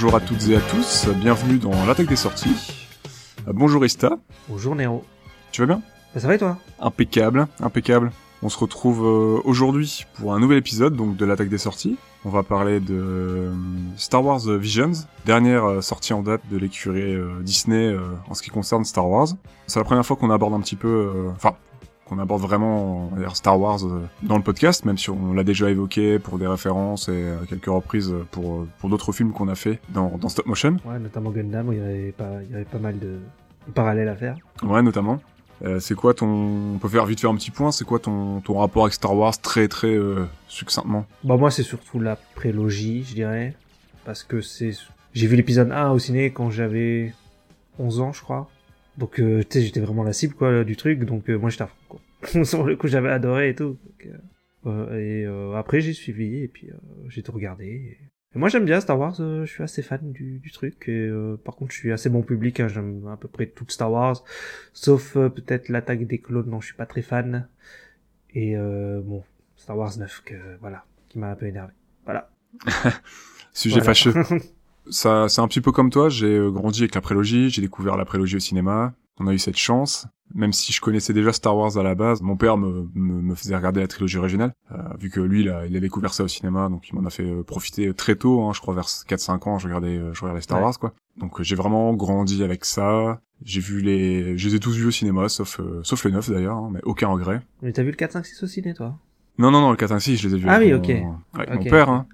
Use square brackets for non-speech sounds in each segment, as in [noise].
Bonjour à toutes et à tous, bienvenue dans l'attaque des sorties. Euh, bonjour Ista, Bonjour Néo. tu vas bien? Bah, ça va et toi? Impeccable, impeccable. On se retrouve euh, aujourd'hui pour un nouvel épisode donc de l'attaque des sorties. On va parler de euh, Star Wars Visions, dernière sortie en date de l'écurie Disney en ce qui concerne Star Wars. C'est la première fois qu'on aborde un petit peu, enfin qu'on aborde vraiment Star Wars euh, dans le podcast, même si on l'a déjà évoqué pour des références et à quelques reprises pour euh, pour d'autres films qu'on a fait dans, dans stop motion. Ouais, notamment Gundam où il y avait pas, il y avait pas mal de de parallèles à faire. Ouais, notamment. Euh, c'est quoi ton... On peut faire vite faire un petit point, c'est quoi ton, ton rapport avec Star Wars très très euh, succinctement? Bah moi c'est surtout la prélogie, je dirais, parce que c'est, j'ai vu l'épisode 1 au ciné quand j'avais 11 ans, je crois. Donc euh, tu sais, j'étais vraiment la cible quoi du truc, donc euh, moi j'étais à fond, quoi. [laughs] Sur le coup j'avais adoré et tout. Donc, euh, et euh, après j'ai suivi et puis euh, j'ai tout regardé. Et... et moi j'aime bien Star Wars, euh, je suis assez fan du, du truc. Et euh, par contre je suis assez bon public, hein, j'aime à peu près tout Star Wars, sauf euh, peut-être l'attaque des clones, non je suis pas très fan. Et euh, bon, Star Wars 9 que voilà, qui m'a un peu énervé. Voilà. [laughs] Sujet Voilà. fâcheux. [laughs] Ça, c'est un petit peu comme toi, j'ai euh, grandi avec la prélogie, j'ai découvert la prélogie au cinéma, on a eu cette chance. Même si je connaissais déjà Star Wars à la base, mon père me, me, me faisait regarder la trilogie originale, euh, vu que lui, il a, il a découvert ça au cinéma, donc il m'en a fait euh, profiter très tôt, hein, je crois vers 4-5 ans, je regardais, je regardais Star Ouais. Wars, quoi. Donc j'ai vraiment grandi avec ça, j'ai vu les... Je les ai tous vus au cinéma, sauf, euh, sauf le 9 d'ailleurs, hein, mais aucun regret. Mais t'as vu le 4, 5, 6 au ciné toi? Non, non, non, le 4 5 6, je les ai vus Ah avec oui, mon- ok. avec mon père, hein.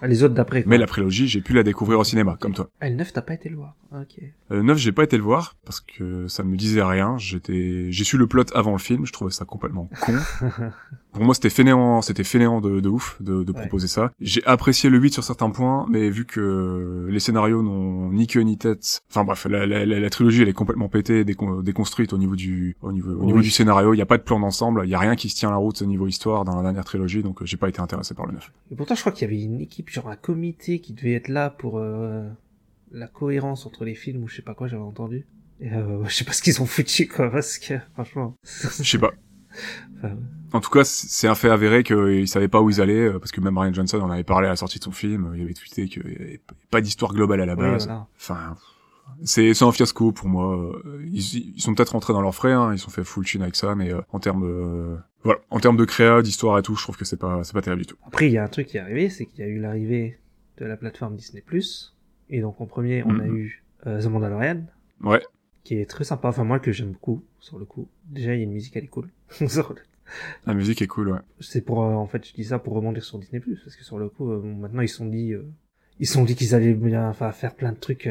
Ah, Les autres d'après. Mais la prélogie, j'ai pu la découvrir au cinéma, comme toi. Ah, le 9 t'as pas été le voir. Ok. Euh, Le 9, j'ai pas été le voir, parce que ça ne me disait rien. J'étais, j'ai su le plot avant le film, je trouvais ça complètement con. [laughs] Pour moi, c'était fainéant, c'était fainéant de, de ouf de, de Ouais. proposer ça. J'ai apprécié le 8 sur certains points, mais vu que les scénarios n'ont ni queue ni tête, enfin bref, la, la, la, la trilogie elle est complètement pétée, décon- déconstruite au niveau du, au niveau, au niveau Oui. du scénario. Il y a pas de plan d'ensemble, il y a rien qui se tient la route au niveau histoire dans la dernière trilogie, donc euh, j'ai pas été intéressé par le 9. Et pourtant, je crois qu'il y avait une équipe, genre un comité qui devait être là pour euh, la cohérence entre les films ou je sais pas quoi, j'avais entendu. Et euh, [laughs] je sais pas ce qu'ils ont foutu, quoi, parce que, franchement. Je sais pas. Enfin, En tout cas, c'est un fait avéré qu'ils savaient pas où ils allaient, euh, parce que même Ryan Johnson en avait parlé à la sortie de son film, il avait tweeté qu'il y avait pas d'histoire globale à la oui, base. voilà. Enfin, c'est un fiasco pour moi. Euh, Ils, ils sont peut-être rentrés dans leurs frais, hein, ils sont fait full tune avec ça, mais euh, en termes de voilà, en termes de créa, d'histoire et tout, je trouve que c'est pas c'est pas terrible du tout. Après, il y a un truc qui est arrivé, c'est qu'il y a eu l'arrivée de la plateforme Disney+. Et donc, en premier, on a Mhm. eu euh, The Mandalorian, Ouais, qui est très sympa. Enfin, moi, que j'aime beaucoup, sur le coup. Déjà, il y a une musique, elle est cool. [laughs] La musique est cool, ouais. c'est pour euh, en fait je dis ça pour rebondir sur Disney parce que sur le coup euh, maintenant ils se sont dit euh, ils se sont dit qu'ils allaient bien enfin faire plein de trucs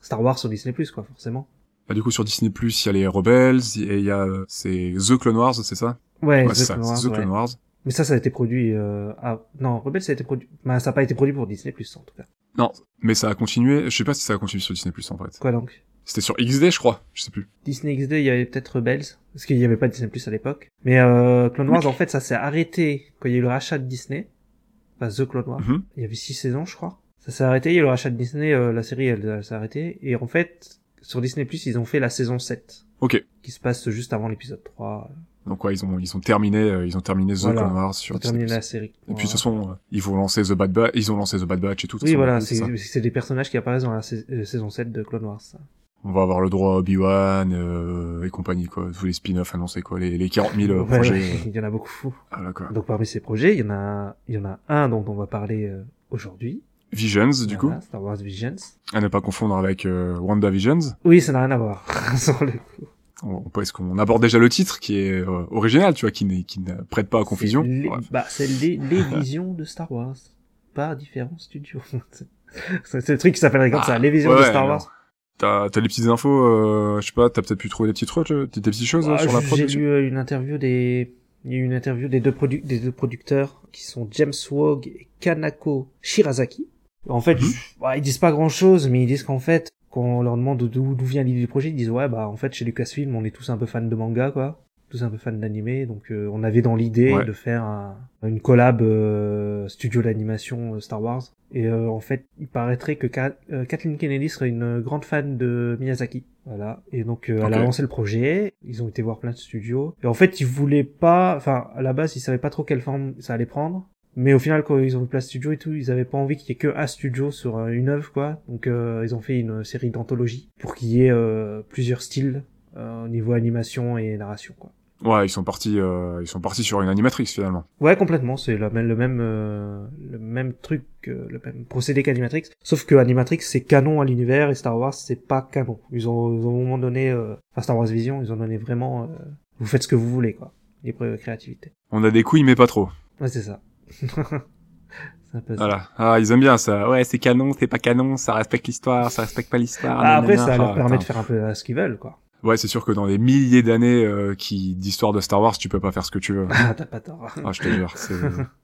Star Wars sur Disney quoi forcément Bah, du coup sur Disney Plus, il y a les Rebels et il y a c'est The Clone Wars, c'est ça? Ouais, Ouais, The ça, Clone Wars, The ouais. Clone Wars. mais ça ça a été produit euh, ah non Rebels ça a été produit bah, ça a pas été produit pour Disney en tout cas Non, mais ça a continué. Je sais pas si ça a continué sur Disney Plus en fait. quoi donc? C'était sur XD, je crois. Je sais plus. Disney XD il y avait peut-être Rebels parce qu'il y avait pas Disney à l'époque mais euh, Clone Wars en fait ça s'est arrêté quand il y a eu le rachat de Disney enfin The Clone Wars Mhm. il y avait six saisons, je crois. Ça s'est arrêté, il y a eu le rachat de Disney, euh, la série, elle, elle s'est arrêtée. Et en fait, sur Disney+, ils ont fait la saison 7, Ok. qui se passe juste avant l'épisode 3. Donc ouais, ils ont ils ont terminé euh, ils ont terminé The Voilà. Clone Wars sur Pour Disney+. terminer la série. Et puis de toute façon, euh, ils vont lancer The Bad Batch, ils ont lancé The Bad Batch et tout. Oui, voilà, c'est des personnages qui apparaissent dans la euh, saison 7 de Clone Wars. ça. On va avoir le droit à Obi-Wan euh, et compagnie quoi, tous les spin-offs annoncés quoi, les, les 40 000 euh, projets. ouais, [laughs] il y en a beaucoup. voilà quoi. Donc parmi ces projets, il y en a, il y en a un dont on va parler euh, aujourd'hui. Visions du Voilà, coup, Star Wars Visions. à ne pas confondre avec euh, WandaVisions. Oui, ça n'a rien à voir. [laughs] sur le coup. On, on peut- est-ce qu'on aborde déjà le titre qui est euh, original, tu vois, qui, n'est- qui ne prête pas à confusion? C'est les, Bref. bah, c'est les, les [laughs] visions de Star Wars. Par différents studios. c'est le truc qui s'appellerait comme ça, Ah, les visions ouais, de Star Wars. T'as t'as des petites infos, euh, je sais pas, t'as peut-être pu trouver des petites trucs, des, des petites choses euh, Ah, sur la J'ai production. lu euh, une interview des, il y a eu une interview des deux, produ- des deux producteurs qui sont James Wog et Kanako Shirazaki. En fait, Mhm. ouais, ils disent pas grand chose, mais ils disent qu'en fait, quand on leur demande d'où d'où vient l'idée du projet, ils disent ouais, bah en fait chez Lucasfilm, on est tous un peu fans de manga, quoi. Tous un peu fans d'animé, donc euh, on avait dans l'idée Ouais. de faire un- une collab euh, studio d'animation euh, Star Wars. Et euh, en fait, il paraîtrait que Ka- euh, Kathleen Kennedy serait une grande fan de Miyazaki. Voilà. Et donc euh, elle a lancé le projet. Ils ont été voir plein de studios. Et en fait, ils voulaient pas. Enfin, à la base, ils savaient pas trop quelle forme ça allait prendre. Mais au final, quand ils ont eu place studio et tout, ils avaient pas envie qu'il y ait que un studio sur une œuvre, quoi. Donc, euh, ils ont fait une série d'anthologie pour qu'il y ait euh, plusieurs styles euh, au niveau animation et narration, quoi. Ouais, ils sont partis, euh, ils sont partis sur une animatrix finalement. Ouais, complètement. C'est le, même- le même, euh, le même truc, euh, le même procédé qu'Animatrix. Sauf que Animatrix c'est canon à l'univers et Star Wars c'est pas canon. Ils ont, ils ont au moment donné, euh, enfin Star Wars Vision, ils ont donné vraiment, euh, vous faites ce que vous voulez, quoi. Libre créativité. On a des couilles mais pas trop. Ouais, c'est [laughs] ça. Voilà. Ah, ils aiment bien ça. Ouais, c'est canon, c'est pas canon, ça respecte l'histoire, ça respecte pas l'histoire. Ah, après, ça leur Ah, permet de faire un peu euh, ce qu'ils veulent, quoi. Ouais, c'est sûr que dans des milliers d'années euh, qui d'histoire de Star Wars, tu peux pas faire ce que tu veux. [laughs] Ah, t'as pas tort. Ah, je te [laughs] jure,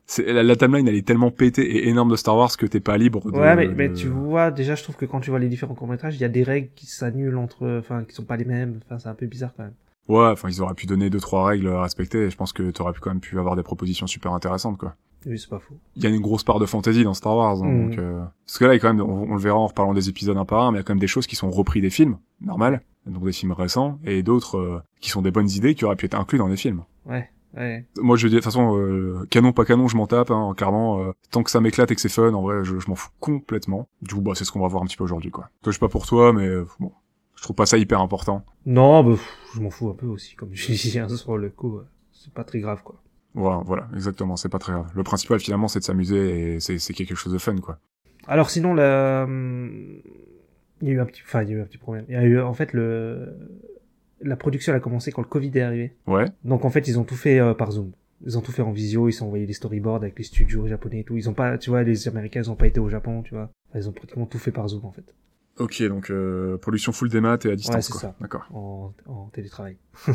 c'est, la, la timeline elle est tellement pétée et énorme de Star Wars que t'es pas libre. De, Ouais, mais, mais tu vois, déjà, je trouve que quand tu vois les différents courts-métrages, il y a des règles qui s'annulent entre, enfin, qui sont pas les mêmes. Enfin, c'est un peu bizarre quand même. Ouais, enfin ils auraient pu donner deux trois règles à respecter. Et je pense que t'aurais pu quand même pu avoir des propositions super intéressantes quoi. Oui, c'est pas faux. Il y a une grosse part de fantasy dans Star Wars, hein, Mhm. donc euh... parce que là il y a quand même, on, on le verra en reparlant des épisodes un par un, mais il y a quand même des choses qui sont repris des films, normal, donc des films récents, et d'autres euh, qui sont des bonnes idées qui auraient pu être inclus dans des films. Ouais, ouais. Moi, je dis, de toute façon, euh, canon, pas canon, je m'en tape, hein, clairement. euh, tant que ça m'éclate et que c'est fun, en vrai, je, je m'en fous complètement. Du coup, bah, c'est ce qu'on va voir un petit peu aujourd'hui, quoi. Toi, je sais pas pour toi, mais euh, bon, je trouve pas ça hyper important. Non, bah, je m'en fous un peu aussi, comme je [laughs] dis hein, sur le coup. euh, C'est pas très grave, quoi. Voilà, voilà, exactement, c'est pas très grave. Le principal, finalement, c'est de s'amuser et c'est c'est quelque chose de fun, quoi. Alors sinon, la... hum, il y a eu un petit, enfin, il y a eu un petit problème. Il y a eu, en fait, le, la production elle a commencé quand le Covid est arrivé. Ouais, Donc en fait, ils ont tout fait euh, par Zoom. Ils ont tout fait en visio, ils sont envoyé des storyboards avec les studios japonais et tout. Ils ont pas, tu vois, les Américains, ils ont pas été au Japon, tu vois. Enfin, ils ont pratiquement tout fait par Zoom, en fait. ok, donc euh, production full des maths et à distance, c'est quoi. ça. D'accord. En, en télétravail. [laughs]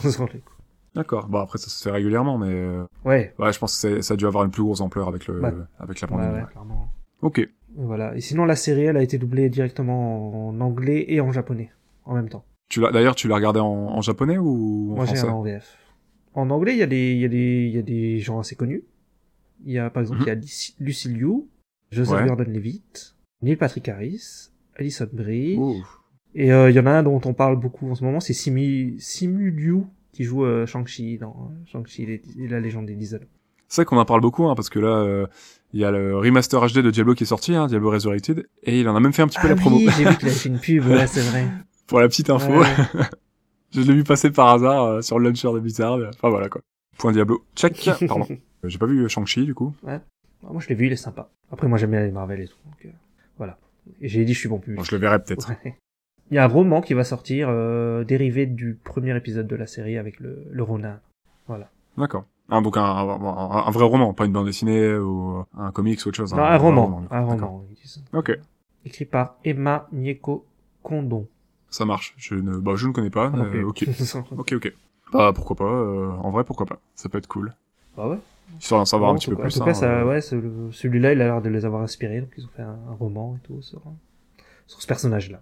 D'accord. Bon, après, ça se fait régulièrement, mais euh, ouais. ouais, je pense que c'est- ça a dû avoir une plus grosse ampleur avec le, Ouais. avec la pandémie. ouais, ouais. clairement. Ok. Voilà. Et sinon, la série, elle a été doublée directement en anglais et en japonais. En même temps. Tu l'as, d'ailleurs, tu l'as regardé en, en japonais ou en Moi, j'ai français un en VF. En anglais, il y a des, il y a des, il y a des gens assez connus. Il y a, par exemple, Mhm. il y a Lucy- Lucy Liu, Joseph Ouais. Gordon-Levitt, Neil Patrick Harris, Alison Brie. Ouh. Et euh, il y en a un dont on parle beaucoup en ce moment, c'est Simu, Simu Liu, qui joue euh, Shang-Chi dans euh, Shang-Chi et, et la légende des. C'est vrai qu'on en parle beaucoup, hein, parce que là, euh, il y a le remaster HD de Diablo qui est sorti, hein, Diablo Resurrected, et il en a même fait un petit peu Ah la promo. oui, j'ai vu qu'il avait fait une [laughs] pub, ouais, c'est vrai. Pour la petite info, Ouais. [laughs] je l'ai vu passer par hasard euh, sur le launcher de Blizzard. Enfin voilà quoi. Point Diablo. Check. [laughs] Pardon. J'ai pas vu Shang-Chi du coup. Ah, Moi, je l'ai vu, il est sympa. Après, moi, j'aime bien les Marvel et tout, donc euh, voilà. Et j'ai dit, je suis bon public. Bon, je le verrai peut-être. Ouais. Il y a un roman qui va sortir, euh, dérivé du premier épisode de la série avec le, le Ronin. Voilà. D'accord. Ah, donc un, un, un- vrai roman, pas une bande dessinée ou un comics ou autre chose. Non, un, roman. un roman. Ok. Écrit par Emma Nieko Kondon. Ça marche. Je ne, bah, je ne connais pas. Plus. ok. [laughs] Ok, ok. Bah, pourquoi pas. euh, en vrai, pourquoi pas. Ça peut être cool. bah ouais. Histoire d'en savoir un petit peu plus. En tout cas, hein, ça, euh, ouais, celui-là, il a l'air de les avoir inspirés, donc ils ont fait un, un roman et tout sur, sur ce personnage-là.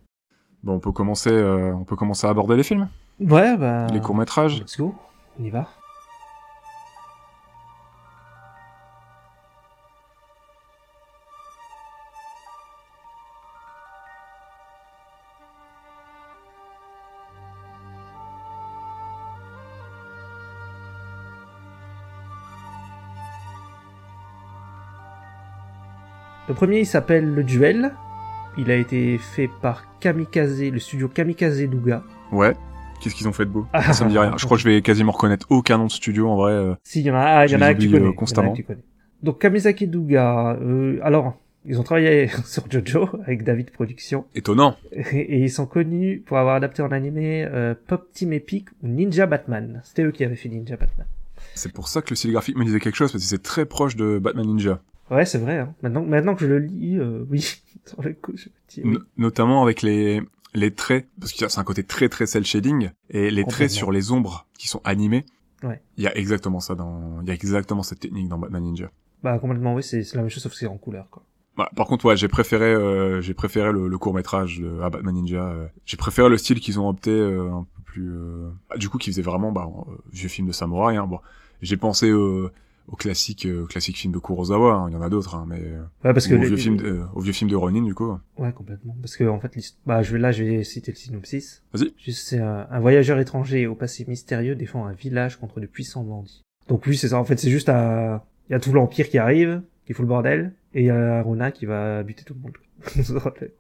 Bon, on peut commencer, euh, on peut commencer à aborder les films, Ouais, bah. les courts métrages. Let's go. On y va. Le premier, il s'appelle Le Duel. Il a été fait par Kamikaze, le studio Kamikaze Douga. Ouais. Qu'est-ce qu'ils ont fait de beau? Ah. Ça me dit rien. Je crois que je vais quasiment reconnaître aucun nom de studio en vrai. euh. Si, il y en a, ah, il y en a que tu connais. il y en a un constamment. Donc, Kamizaki Douga, euh, alors, ils ont travaillé [laughs] sur Jojo avec David Productions Étonnant. et, et ils sont connus pour avoir adapté en animé euh, Pop Team Epic ou Ninja Batman. C'était eux qui avaient fait Ninja Batman. C'est pour ça que le style graphique me disait quelque chose parce que c'est très proche de Batman Ninja. Ouais, c'est vrai. Hein. Maintenant, maintenant que je le lis, euh, oui, [laughs] sur le coup, je me dis oui. No- notamment avec les les traits parce a c'est un côté très très cel shading et les traits sur les ombres qui sont animés. Ouais. Il y a exactement ça dans il y a exactement cette technique dans Batman Ninja. Bah, complètement, oui, c'est la même chose sauf que c'est en couleur, quoi. Voilà. Par contre, ouais, j'ai préféré, euh, j'ai préféré le, le court métrage à Batman Ninja. euh. J'ai préféré le style qu'ils ont opté euh, un peu plus. euh, bah, du coup, qui faisait vraiment bah, euh, vieux film de samouraï. Hein. Bon, j'ai pensé euh, au classique, euh, classique film de Kurosawa. hein. Il y en a d'autres, hein, mais euh, Ouais, parce que au les- vieux film, de, euh, au vieux film de Ronin, du coup. Ouais, complètement. Parce que en fait, bah, je vais là, je vais citer le synopsis. Vas-y. C'est un, un voyageur étranger au passé mystérieux défend un village contre de puissants bandits. Donc lui, c'est ça. En fait, c'est juste un, il y a tout l'empire qui arrive, qui fout le bordel, et il y a Rona qui va buter tout le monde. [laughs]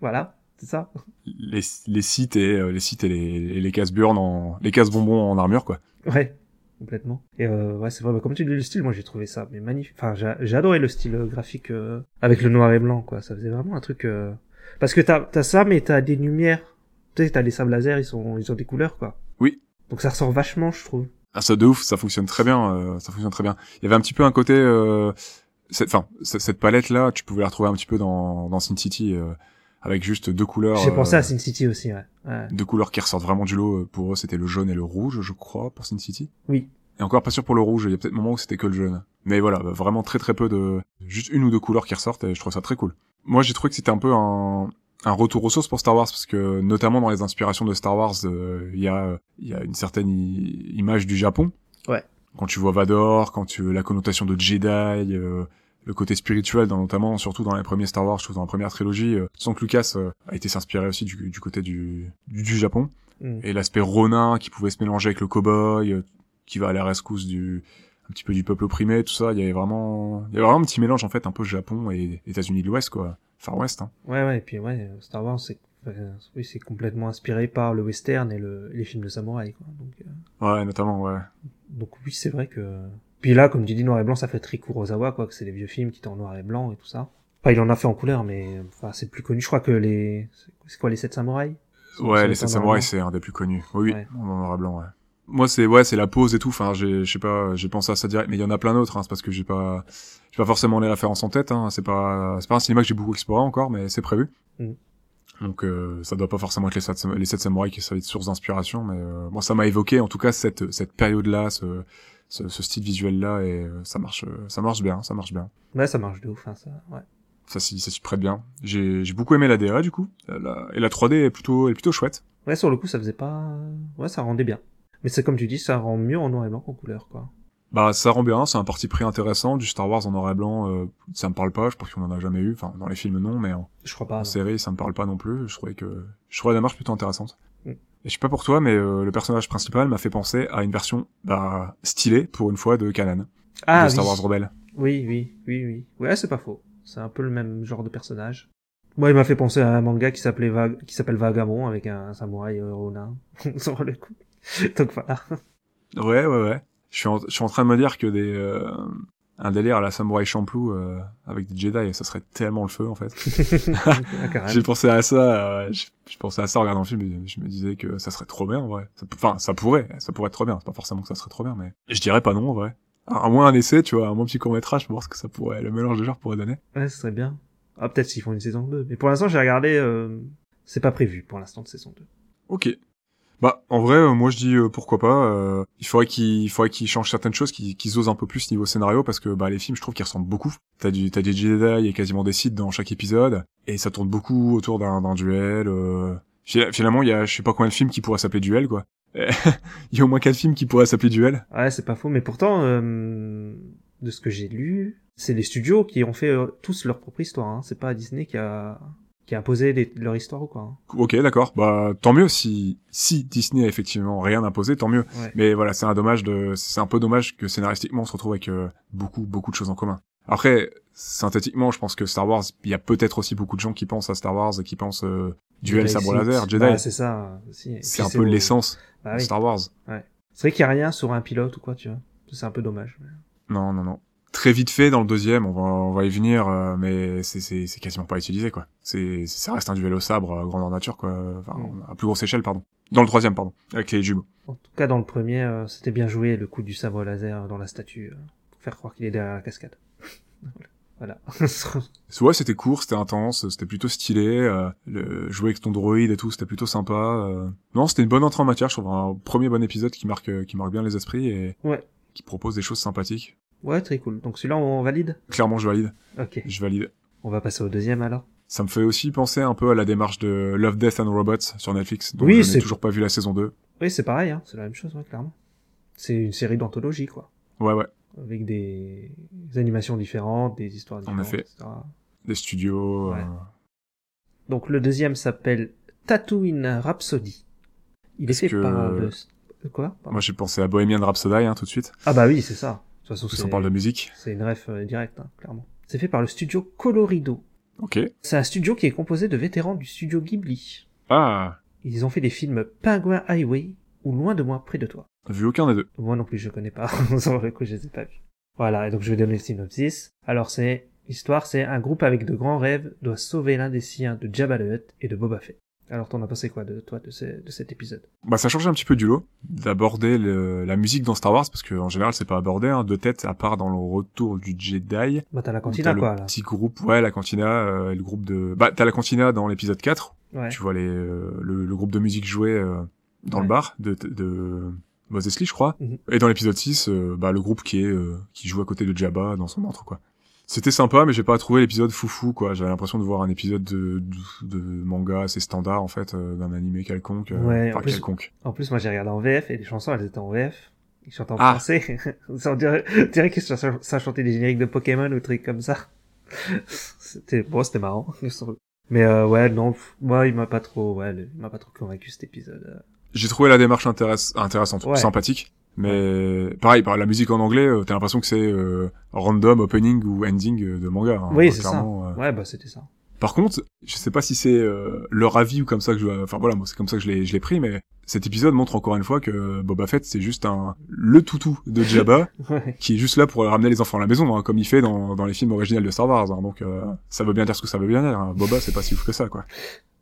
voilà, c'est ça. Les, les sites et euh, les sites et les, les casse burn en les casse bonbons en armure quoi. Ouais, complètement. Et euh, ouais, c'est vrai. Bah, comme tu dis le style, moi j'ai trouvé ça mais magnifique. Enfin, j'ai adoré le style euh, graphique euh, avec le noir et blanc quoi. Ça faisait vraiment un truc. Euh... Parce que t'as as ça, mais t'as des lumières. Tu sais, t'as les sables laser, ils sont ils ont des couleurs quoi. Oui. Donc ça ressort vachement, je trouve. Ah ça de ouf, ça fonctionne très bien. Euh, ça fonctionne très bien. Il y avait un petit peu un côté. cette, enfin, cette palette là, tu pouvais la retrouver un petit peu dans dans Sin City avec juste deux couleurs. J'ai pensé à Sin City aussi, ouais. ouais. Deux couleurs qui ressortent vraiment du lot. Pour eux, c'était le jaune et le rouge, je crois, pour Sin City. Oui. Et encore pas sûr pour le rouge. Il y a peut-être un moment où c'était que le jaune. Mais voilà, vraiment très très peu de, juste une ou deux couleurs qui ressortent et je trouve ça très cool. Moi, j'ai trouvé que c'était un peu un, un retour aux sources pour Star Wars parce que notamment dans les inspirations de Star Wars, euh, il y a il y a une certaine image du Japon. Ouais. Quand tu vois Vador, quand tu la connotation de Jedi, euh, le côté spirituel, dans, notamment surtout dans les premiers Star Wars, surtout dans la première trilogie, euh, sans que Lucas euh, a été s'inspirer aussi du, du, côté du, du, du Japon. Mm. Et l'aspect Ronin qui pouvait se mélanger avec le cowboy, euh, qui va à la rescousse du un petit peu du peuple opprimé, tout ça. Il y avait vraiment, il y avait vraiment un petit mélange en fait, un peu Japon et États-Unis de l'Ouest quoi, Far West. Hein. Ouais ouais, et puis ouais, Star Wars c'est oui, c'est complètement inspiré par le western et le, les films de samouraï quoi. Donc, euh... Ouais, notamment ouais. Donc oui, c'est vrai que puis là, comme tu dis, noir et blanc, ça fait très Kurosawa, quoi, que c'est les vieux films qui étaient en noir et blanc et tout ça. Enfin, il en a fait en couleur, mais enfin, c'est plus connu. Je crois que les, c'est quoi, les sept samouraïs? Ouais, les sept samouraïs, c'est un des plus connus. Oui, oui, en noir et blanc, ouais. Moi, c'est ouais, c'est la pose et tout. Enfin, j'ai, je sais pas, j'ai pensé à ça direct, mais il y en a plein d'autres. Hein, c'est parce que j'ai pas, j'ai pas forcément les références en tête. Hein, c'est pas, c'est pas un cinéma que j'ai beaucoup exploré encore, mais c'est prévu. Mm. Donc, euh, ça doit pas forcément être les sept, les sept samouraïs qui être source d'inspiration, mais euh, moi, ça m'a évoqué, en tout cas, cette cette période-là, ce ce, ce style visuel là et euh, ça marche ça marche bien ça marche bien. Ouais ça marche de ouf hein, ça ouais. Ça s'y ça s'y prête bien. J'ai j'ai beaucoup aimé la DA du coup. La, et la 3D est plutôt est plutôt chouette. Ouais sur le coup ça faisait pas ouais ça rendait bien. Mais c'est comme tu dis ça rend mieux en noir et blanc qu'en couleur quoi. Bah ça rend bien c'est un parti pris intéressant. Du Star Wars en noir et blanc euh, ça me parle pas. Je pense qu'on en a jamais eu. Enfin dans les films non mais en, je crois pas. en série ça me parle pas non plus. Je trouvais que je trouvais la démarche plutôt intéressante. Mm. Je sais pas pour toi, mais euh, le personnage principal m'a fait penser à une version bah, stylée, pour une fois, de Kanan, ah, de Star oui. Wars Rebelle. Oui, oui, oui, oui. Ouais, c'est pas faux. C'est un peu le même genre de personnage. Moi, il m'a fait penser à un manga qui s'appelait Va... qui s'appelle Vagamon avec un samouraï euh, ronin [laughs] sur le coup. Donc voilà. Ouais, ouais, ouais. Je suis, en, je suis en train de me dire que des euh, un délire à la samouraï Champloo euh, avec des Jedi, ça serait tellement le feu en fait. [laughs] Ah, J'ai pensé à ça, euh, je, pensais à ça en regardant le film, et je me disais que ça serait trop bien en vrai. Ça, enfin, ça pourrait, ça pourrait être trop bien. C'est pas forcément que ça serait trop bien, mais je dirais pas non en vrai. À moins un essai, tu vois, un moins petit court métrage pour voir ce que ça pourrait, le mélange de genres pourrait donner. Ouais, ce serait bien. Ah, peut-être s'ils font une saison 2. Mais pour l'instant, j'ai regardé, euh, c'est pas prévu pour l'instant de saison 2. Ok. Bah, en vrai, euh, moi je dis euh, pourquoi pas. Euh, il faudrait qu'ils, il faudrait qu'ils changent certaines choses, qu'ils, osent un peu plus niveau scénario, parce que bah les films, je trouve qu'ils ressemblent beaucoup. T'as du, t'as des Jedi et quasiment des Sith dans chaque épisode, et ça tourne beaucoup autour d'un, d'un duel. Euh... Finalement, il y a, je sais pas combien de films qui pourraient s'appeler duel, quoi. [laughs] il y a au moins quatre films qui pourraient s'appeler duel. Ouais, c'est pas faux, mais pourtant, euh, de ce que j'ai lu, c'est les studios qui ont fait tous leur propre histoire. Hein. C'est pas Disney qui a qui a imposé les, leur histoire ou quoi. Hein. Ok, d'accord. Bah tant mieux si si Disney a effectivement rien imposé, tant mieux. Ouais. Mais voilà, c'est un dommage de c'est un peu dommage que scénaristiquement on se retrouve avec euh, beaucoup beaucoup de choses en commun. Après, synthétiquement, je pense que Star Wars, il y a peut-être aussi beaucoup de gens qui pensent à Star Wars et qui pensent euh, duel sabre laser, Jedi. Bah, c'est ça. c'est un peu l'essence Bah de. Star Wars. C'est vrai qu'il y a rien sur un pilote ou quoi, tu vois. C'est un peu dommage. Non, non, non. Très vite fait dans le deuxième, on va, on va y venir, euh, mais c'est, c'est, c'est quasiment pas utilisé, quoi. C'est, ça reste un duel au sabre, euh, grandeur nature, quoi. Enfin, Mm. à plus grosse échelle, pardon. Dans le troisième, pardon, avec les jumeaux. En tout cas, dans le premier, euh, c'était bien joué le coup du sabre laser dans la statue, euh, pour faire croire qu'il est derrière la cascade. [laughs] voilà. [laughs] Ouais, c'était court, c'était intense, c'était plutôt stylé. Euh, le, jouer avec ton droïde et tout, c'était plutôt sympa. euh. Non, c'était une bonne entrée en matière. Je trouve un premier bon épisode qui marque, qui marque bien les esprits et Ouais. qui propose des choses sympathiques. Ouais, très cool. Donc celui-là, on valide? Clairement, je valide. Ok. Je valide. On va passer au deuxième alors. Ça me fait aussi penser un peu à la démarche de Love, Death and Robots sur Netflix. dont Oui, je n'ai toujours pas vu la saison 2. Oui, c'est pareil, hein. c'est la même chose, ouais, clairement. C'est une série d'anthologie, quoi. Ouais, ouais. Avec des... des animations différentes, des histoires différentes, effet. etc. Des studios. Ouais. euh, Donc le deuxième s'appelle Tatooine Rhapsody. Il est fait que- par le... Quoi? Pardon. Moi, j'ai pensé à Bohemian Rhapsody, hein, tout de suite. Ah bah oui, c'est ça. Façon, on parle de musique. c'est une ref euh, directe, hein, clairement. C'est fait par le studio Colorido. Ok. C'est un studio qui est composé de vétérans du studio Ghibli. Ah, Ils ont fait des films Penguin Highway ou Loin de moi, près de toi. vu aucun des deux? Moi non plus, je connais pas. [laughs] Sur le coup, je les ai pas vus. Voilà, et donc je vais donner le synopsis. Alors c'est, l'histoire, c'est un groupe avec de grands rêves doit sauver l'un des siens de Jabba the Hutt et de Boba Fett. Alors t'en as pensé quoi de toi de, ce- de cet épisode? Bah ça change un petit peu du lot d'aborder la musique dans Star Wars parce que en général c'est pas abordé hein, de tête à part dans le retour du Jedi. Bah t'as la cantina quoi le là. petit groupe, ouais la cantina, euh, et le groupe de, bah t'as la cantina dans l'épisode 4. Ouais. Tu vois les euh, le, le groupe de musique jouer euh, dans Ouais. le bar de, de Mos Eisley, je crois. Mhm. Et dans l'épisode 6, euh, bah le groupe qui est euh, qui joue à côté de Jabba dans son antre quoi. C'était sympa, mais j'ai pas trouvé l'épisode foufou, quoi. J'avais l'impression de voir un épisode de, de, de manga assez standard, en fait, euh, d'un animé quelconque. euh, Ouais, en plus- quelconque. En plus, moi j'ai regardé en VF et les chansons elles étaient en VF. Ils chantent en Ah. français. [laughs] ça on dirait, dirait qu'ils ça, ça chantait des génériques de Pokémon ou des trucs comme ça. C'était bon, c'était marrant. Mais euh, ouais, non, moi il m'a pas trop, ouais, le- il m'a pas trop convaincu cet épisode. euh. J'ai trouvé la démarche intéress- intéressante, Ouais. sympathique. Mais pareil, par la musique en anglais, euh, t'as l'impression que c'est euh, random opening ou ending euh, de manga. hein, oui, c'est ça. Ouais, bah c'était ça. Par contre, je sais pas si c'est euh, leur avis ou comme ça que je, enfin voilà, moi c'est comme ça que je l'ai, je l'ai pris, mais cet épisode montre encore une fois que Boba Fett c'est juste un le toutou de [laughs] Jabba Ouais. qui est juste là pour ramener les enfants à la maison, hein, comme il fait dans, dans les films originels de Star Wars. hein. donc euh, ça veut bien dire ce que ça veut bien dire. hein. Boba c'est pas si ouf que ça, quoi.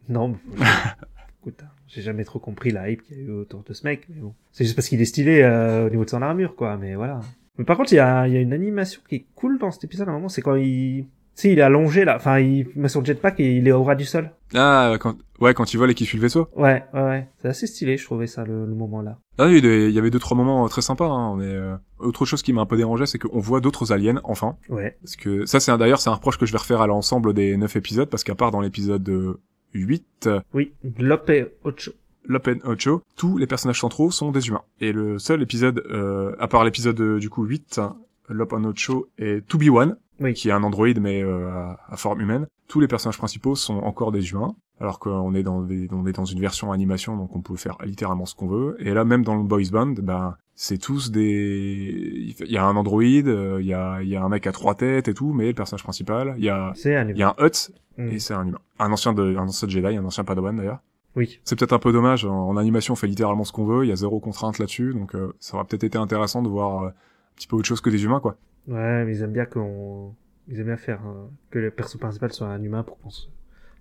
Non, [laughs] écoute, hein, j'ai jamais trop compris la hype qu'il y a eu autour de ce mec, mais bon. C'est juste parce qu'il est stylé euh, au niveau de son armure, quoi, mais voilà. Mais par contre, il y a, y a une animation qui est cool dans cet épisode, à un moment, c'est quand il... Tu sais, il est allongé, là, enfin, il met son jetpack et il est au ras du sol. Ah, quand, ouais, quand il vole et qu'il suit le vaisseau. Ouais, ouais, ouais. C'est assez stylé, je trouvais ça, le, le moment-là. Ah oui, il y avait deux trois moments très sympas. Hein, mais euh, autre chose qui m'a un peu dérangé, c'est qu'on voit d'autres aliens enfin. Ouais. Parce que ça, c'est un- d'ailleurs, c'est un reproche que je vais refaire à l'ensemble des neuf épisodes, parce qu'à part dans l'épisode euh, 8, Oui, Lope et Ocho. Lopen Ocho, tous les personnages centraux sont des humains. Et le seul épisode, euh, à part l'épisode euh, du coup 8, hein, Lopen Ocho et To Be One, Oui. qui est un androïde mais euh, à, à forme humaine, tous les personnages principaux sont encore des humains, alors qu'on est dans des, on est dans une version animation, donc on peut faire littéralement ce qu'on veut. Et là, même dans le boys band, ben c'est tous des, il y a un androïde, euh, il y a, il y a un mec à trois têtes et tout, mais le personnage principal, il y a, il y a un Hut Mm. et c'est un humain, un ancien de, un ancien Jedi, un ancien Padawan d'ailleurs. Oui. C'est peut-être un peu dommage. En, en animation, on fait littéralement ce qu'on veut. Il y a zéro contrainte là-dessus, donc euh, ça aurait peut-être été intéressant de voir euh, un petit peu autre chose que des humains, quoi. Ouais, mais ils aiment bien qu'on... Ils aiment bien faire euh, que le perso principal soit un humain pour qu'on se-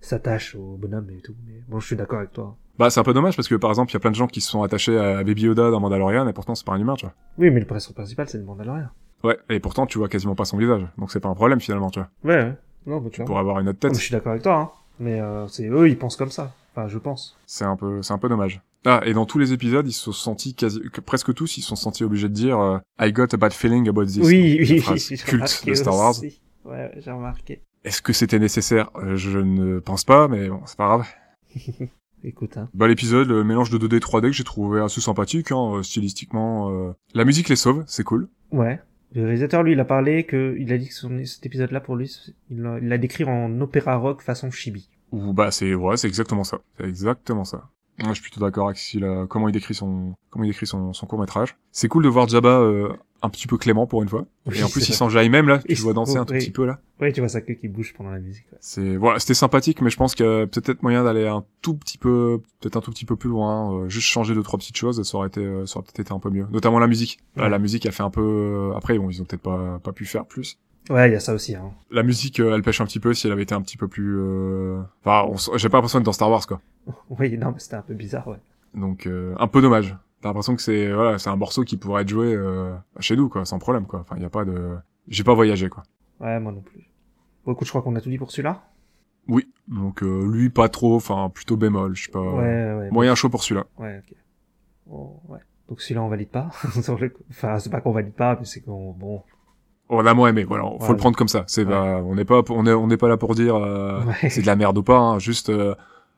s'attache au bonhomme et tout. Mais bon, je suis d'accord avec toi. Bah, c'est un peu dommage parce que par exemple, il y a plein de gens qui se sont attachés à Baby Yoda dans Mandalorian et pourtant c'est pas un humain, tu vois. Oui, mais le perso principal, c'est le Mandalorian. Ouais, et pourtant tu vois quasiment pas son visage, donc c'est pas un problème finalement, tu vois. Ouais, ouais. Non, bah, tu vois. Pour avoir une autre tête, je suis d'accord avec toi, hein. Mais euh, c'est eux, ils pensent comme ça. Enfin, je pense. c'est un peu, c'est un peu dommage. Ah, et dans tous les épisodes, ils se sont sentis quasi, que- presque tous, ils se sont sentis obligés de dire euh, I got a bad feeling about this. oui, oui, [laughs] j'ai culte de Star Wars. aussi. Ouais, j'ai remarqué. Est-ce que c'était nécessaire? Euh, Je ne pense pas, mais bon, c'est pas grave. [laughs] Écoute, hein. Bah l'épisode, le mélange de 2D et 3D que j'ai trouvé assez sympathique, hein, euh, stylistiquement. euh. La musique les sauve, c'est cool. Ouais. Le réalisateur, lui, il a parlé que, il a dit que son, cet épisode-là, pour lui, il l'a décrit en opéra rock façon chibi. Ou bah c'est ouais, c'est exactement ça. C'est exactement ça. Moi, je suis plutôt d'accord avec s'il a- comment il décrit son comment il décrit son, son court métrage. C'est cool de voir Jabba euh, un petit peu clément pour une fois. Oui, et en plus, il s'enjaille même là. Tu vois danser un tout petit peu là. Ouais, tu vois sa queue qui bouge pendant la musique. ouais. C'est voilà, c'était sympathique, mais je pense a peut-être moyen d'aller un tout petit peu, peut-être un tout petit peu plus loin. euh, juste changer deux trois petites choses, ça aurait été, euh, ça aurait peut-être été un peu mieux. Notamment la musique. Là, Ouais. la musique, elle fait un peu. euh, Après, bon, ils ont peut-être pas pas pu faire plus. Ouais, il y a ça aussi, hein. La musique, euh, elle pêche un petit peu si elle avait été un petit peu plus. euh, Enfin, on j'ai pas l'impression d'être dans Star Wars quoi. [laughs] Oui, non, mais c'était un peu bizarre, ouais. Donc euh, un peu dommage. T'as l'impression que c'est voilà, c'est un morceau qui pourrait être joué euh, chez nous quoi, sans problème quoi. Enfin, il y a pas de j'ai pas voyagé quoi. Ouais, moi non plus. Bon, écoute, je crois qu'on a tout dit pour celui-là. Oui. Donc euh, lui pas trop, enfin plutôt bémol, je sais pas. Ouais, ouais. Moyen chaud pour celui-là. Ouais, ok. Bon, ouais. Donc celui-là, on valide pas. [laughs] Enfin, c'est pas qu'on valide pas, mais c'est qu'on, bon. On a moins aimé, voilà, faut le prendre comme ça. C'est Ouais. pas on n'est pas on est on n'est pas là pour dire euh, Ouais. c'est de la merde ou pas, hein, juste euh,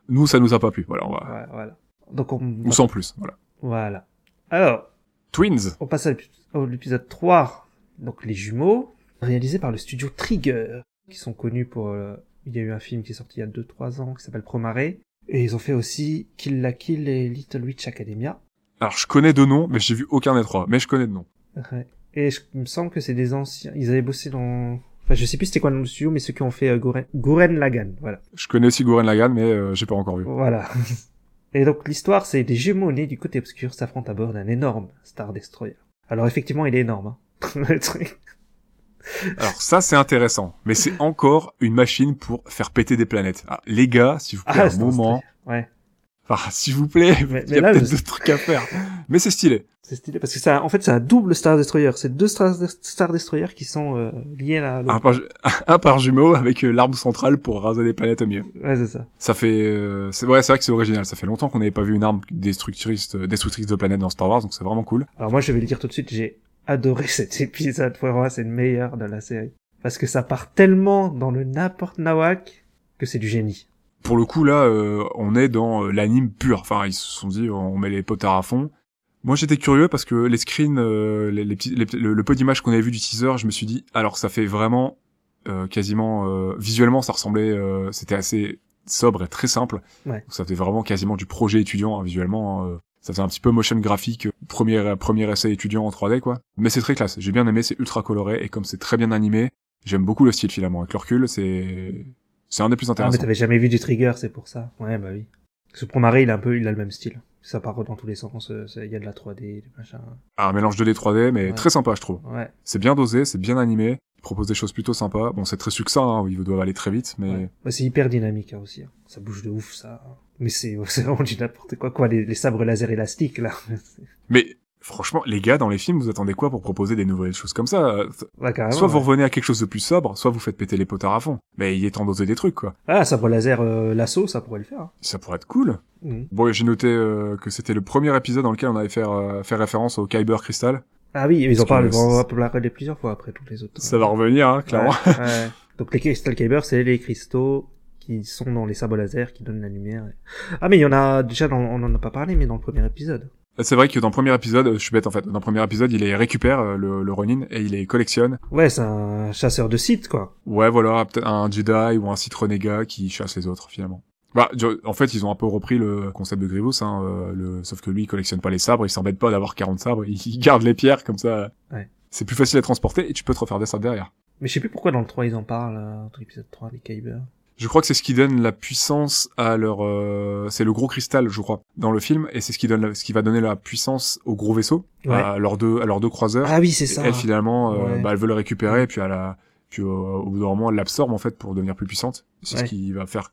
nous ça nous a pas plu. Voilà, on va Ouais, voilà. Donc on... ou sans plus, voilà. Voilà. Alors, Twins. on passe à l'épi- à l'épisode 3. Donc les jumeaux, réalisés par le studio Trigger, qui sont connus pour... euh, Il y a eu un film qui est sorti il y a 2-3 ans, qui s'appelle Promaré. Et ils ont fait aussi Kill la Kill et Little Witch Academia. Alors je connais deux noms, mais j'ai vu aucun des trois, mais je connais de noms. Ouais. Et je, il me semble que c'est des anciens. Ils avaient bossé dans. Enfin, je sais plus c'était quoi le nom du studio, mais ceux qui ont fait euh, Guren... Guren Lagan, voilà. Je connais aussi Goren Lagann, mais euh, j'ai pas encore vu. Voilà. [laughs] Et donc l'histoire, c'est des jumeaux nés du côté obscur s'affrontent à bord d'un énorme Star Destroyer. Alors effectivement, il est énorme. Hein. [laughs] Le truc. Alors ça, c'est intéressant, mais c'est encore une machine pour faire péter des planètes. Ah, les gars, s'il vous plaît, un c'est un moment. Ouais. Enfin, [laughs] s'il vous plaît, Mais- il y a peut-être je- d'autres trucs à faire. Mais c'est stylé. C'est stylé parce que ça, en fait, c'est un double Star Destroyer. C'est deux Star, Star Destroyer qui sont euh, liés à l'autre. Un par, ju- [laughs] un par jumeau avec euh, l'arme centrale pour raser des planètes au mieux. Ouais, c'est ça. Ça fait, euh, c'est ouais, c'est vrai que c'est original. Ça fait longtemps qu'on n'avait pas vu une arme destructrice, euh, destructrice de planètes dans Star Wars, donc c'est vraiment cool. Alors moi, je vais le dire tout de suite, j'ai adoré [laughs] cet épisode. Pour moi, c'est le meilleur de la série parce que ça part tellement dans le n'importe nawak que c'est du génie. Pour le coup, là, euh, on est dans euh, l'anime pur. Enfin, ils se sont dit, on met les potards à fond. Moi, j'étais curieux parce que les screens, euh, les, les petits, les- le, le peu d'images qu'on avait vu du teaser, je me suis dit, alors ça fait vraiment euh, quasiment euh, visuellement, ça ressemblait, euh, c'était assez sobre et très simple. Ouais. Donc, ça fait vraiment quasiment du projet étudiant hein, visuellement. hein, euh, ça faisait un petit peu motion graphique, premier premier essai étudiant en 3D quoi. Mais c'est très classe. J'ai bien aimé, c'est ultra coloré et comme c'est très bien animé, j'aime beaucoup le style finalement. Avec le recul, c'est c'est un des plus Ah, mais intéressants. t'avais jamais vu du Trigger, c'est pour ça. Ouais, bah oui. Ce Promare, il a un peu, il a le même style. Ça part dans tous les sens. euh, Il y a de la 3D, des machins. un mélange 2D 3D mais Ouais. très sympa je trouve. Ouais. C'est bien dosé, c'est bien animé, il propose des choses plutôt sympas. Bon, c'est très succinct, hein, ils doivent aller très vite, mais Ouais. Ouais, c'est hyper dynamique hein, aussi. hein. Ça bouge de ouf, ça. Mais c'est [laughs] c'est vraiment du n'importe quoi. Quoi, les, les sabres laser élastiques, là. [laughs] mais franchement, les gars dans les films, vous attendez quoi pour proposer des nouvelles choses comme ça? Euh, ouais. Soit vous ouais. revenez à quelque chose de plus sobre, soit vous faites péter les potards à fond. Mais il est temps d'oser des trucs quoi. Ah, sabre laser euh, lasso, ça pourrait le faire. hein. Ça pourrait être cool. Mhm. Bon, j'ai noté euh, que c'était le premier épisode dans lequel on avait fait, euh, fait référence au Kyber Crystal. Ah oui, ils en parlent, c'est- en parler plusieurs fois après tous les autres. Ça va revenir, hein, clairement. Ouais, [laughs] ouais. Donc les Crystal Kyber, c'est les cristaux qui sont dans les sabres laser qui donnent la lumière. Ah mais il y en a déjà, dans, on en a pas parlé, mais dans le premier épisode. C'est vrai que dans le premier épisode, euh, je suis bête en fait, dans le premier épisode, il les récupère, euh, le, le Ronin, et il les collectionne. Ouais, c'est un chasseur de sites, quoi. Ouais, voilà, peut-être un Jedi ou un Sith renégat qui chasse les autres, finalement. Bah, en fait, ils ont un peu repris le concept de Grievous, hein, euh, le... sauf que lui, il collectionne pas les sabres, il s'embête pas d'avoir 40 sabres, [laughs] il garde les pierres, comme ça. Ouais. C'est plus facile à transporter, et tu peux te refaire des sabres derrière. Mais je sais plus pourquoi dans le 3 ils en parlent, euh, dans l'épisode 3, les Kyber. Je crois que c'est ce qui donne la puissance à leur, euh, c'est le gros cristal, je crois, dans le film, et c'est ce qui donne, la- ce qui va donner la puissance au gros vaisseau, Ouais. à leurs deux, à leurs deux croiseurs. Ah oui, c'est Et ça. elle finalement, euh, Ouais. bah, elle veut le récupérer, puis elle a, puis au, bout d'un moment, elle l'absorbe en fait pour devenir plus puissante. C'est ce qui va faire,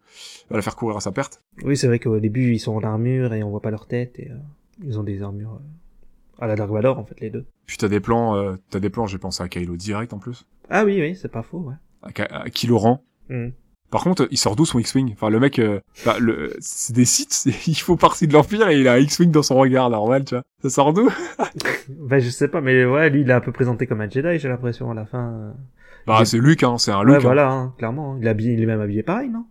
va la faire courir à sa perte. Oui, c'est vrai qu'au début, ils sont en armure et on voit pas leur tête et euh, ils ont des armures euh, à la Dark Vador, en fait, les deux. Puis t'as des plans, euh, t'as des plans, j'ai pensé à Kylo direct en plus, Ah oui, oui, c'est pas faux, ouais. à, Kylo Ren. Mhm. Par contre, il sort d'où son X-wing? Enfin, le mec, euh, bah, le, c'est des sites, [laughs] il faut partie de l'Empire et il a un X-wing dans son regard, normal, tu vois. Ça sort d'où? [laughs] Ben, je sais pas, mais ouais, lui, il est un peu présenté comme un Jedi, j'ai l'impression, à la fin. Bah, Il- c'est Luke, hein, c'est un Ouais, Luke. hein. voilà, hein, clairement. Il est, habillé, il est même habillé pareil, non?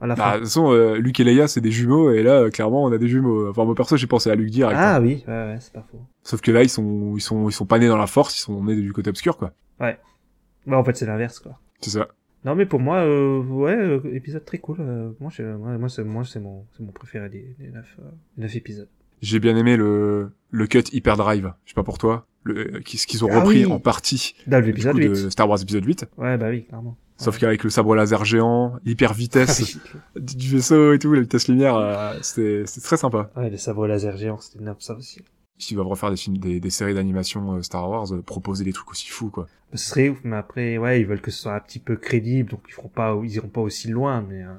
À la Bah, de fin. toute façon, euh, Luke et Leia, c'est des jumeaux, et là, euh, clairement, on a des jumeaux. Enfin, moi, perso, j'ai pensé à Luke direct. hein. Ah oui, ouais, ouais, c'est pas faux. Sauf que là, ils sont, ils sont, ils sont pas nés dans la force, ils sont nés du côté obscur, quoi. Ouais, en fait, c'est l'inverse, quoi. C'est ça. Non, mais pour moi, euh, ouais, euh, épisode très cool. euh, moi, je, moi, moi, c'est, mon, c'est mon préféré des, des neuf, euh, des neuf épisodes. J'ai bien aimé le, le cut Hyperdrive. Je sais pas pour toi. Le, qui- ce qu'ils ont Ah repris oui. en partie Dans du l'épisode coup, 8. de Star Wars épisode 8. Ouais, bah oui, clairement. Sauf Ouais. qu'avec le sabre laser géant, hyper vitesse [laughs] du vaisseau et tout, la vitesse lumière, euh, c'était, très sympa. Ouais, les sabres laser géants, c'était neuf, ça aussi. S'ils doivent refaire des films, des, des séries d'animation euh, Star Wars, euh, proposer des trucs aussi fous, quoi. Bah, Ce serait ouf, mais après, ouais, ils veulent que ce soit un petit peu crédible, donc ils feront pas, ils iront pas aussi loin, mais, euh,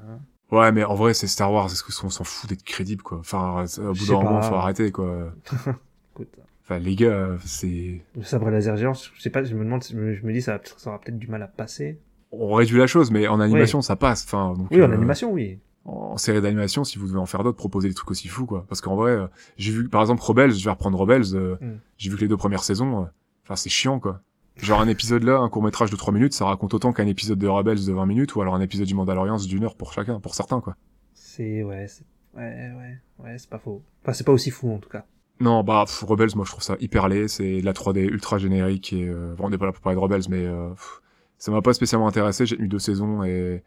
Ouais, mais en vrai, c'est Star Wars. Est-ce qu'on s'en fout d'être crédible, quoi? Enfin, au bout d'un moment, faut arrêter, quoi. [laughs] écoute. Enfin, les gars, euh, c'est... Le sabre laser géant, je sais pas, je me demande, je me, dis, ça, ça aura peut-être du mal à passer. On réduit la chose, mais en animation, ça passe. Enfin, donc, Oui, en euh, animation, oui. En série d'animation, si vous devez en faire d'autres, proposez des trucs aussi fous, quoi. Parce qu'en vrai, euh, j'ai vu, par exemple, Rebels, je vais reprendre Rebels, euh, Mm. j'ai vu que les deux premières saisons, euh, enfin, c'est chiant, quoi. Genre, un épisode là, un court-métrage de 3 minutes, ça raconte autant qu'un épisode de Rebels de 20 minutes, ou alors un épisode du Mandalorian, d'une heure pour chacun, pour certains, quoi. C'est, ouais, c'est, ouais, ouais, ouais, c'est pas faux. Enfin, c'est pas aussi fou, en tout cas. Non, bah, pff, Rebels, moi, je trouve ça hyper laid, c'est de la 3D ultra générique, et, euh, bon, on n'est pas là pour parler de Rebels, mais, euh, pff, ça m'a pas spécialement intéressé, j'ai eu deux saisons, et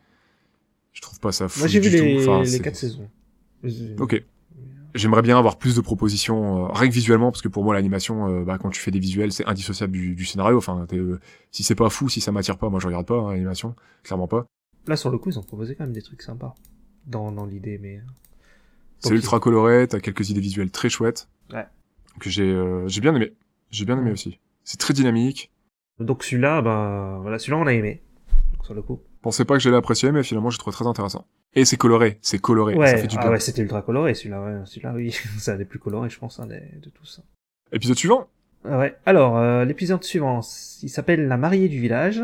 je trouve pas ça fou Moi, j'ai vu les. Enfin, les c'est- quatre saisons. Ok. j'aimerais bien avoir plus de propositions, euh, rien que visuellement, parce que pour moi l'animation, euh, bah, quand tu fais des visuels, c'est indissociable du, du scénario. Enfin, t'es, euh, si c'est pas fou, si ça m'attire pas, moi je regarde pas hein, l'animation, clairement pas. Là, sur le coup, ils ont proposé quand même des trucs sympas. Dans, dans l'idée, mais... C'est Donc, ultra coloré, t'as quelques idées visuelles très chouettes. Ouais. Que j'ai, euh, j'ai bien aimé. J'ai bien aimé aussi. C'est très dynamique. Donc celui-là, bah... Voilà, celui-là, on a aimé. Donc, sur le coup. Je pensais pas que j'allais apprécier, mais finalement j'ai trouvé très intéressant. Et c'est coloré, c'est coloré, ça Ouais, fait du ah bien. ouais, c'était ultra coloré, celui-là, ouais. Celui-là, oui. [laughs] c'est un des plus colorés, je pense, hein, des- de tous. Épisode suivant. Ah Ouais. Alors, euh, l'épisode suivant, il s'appelle La mariée du village,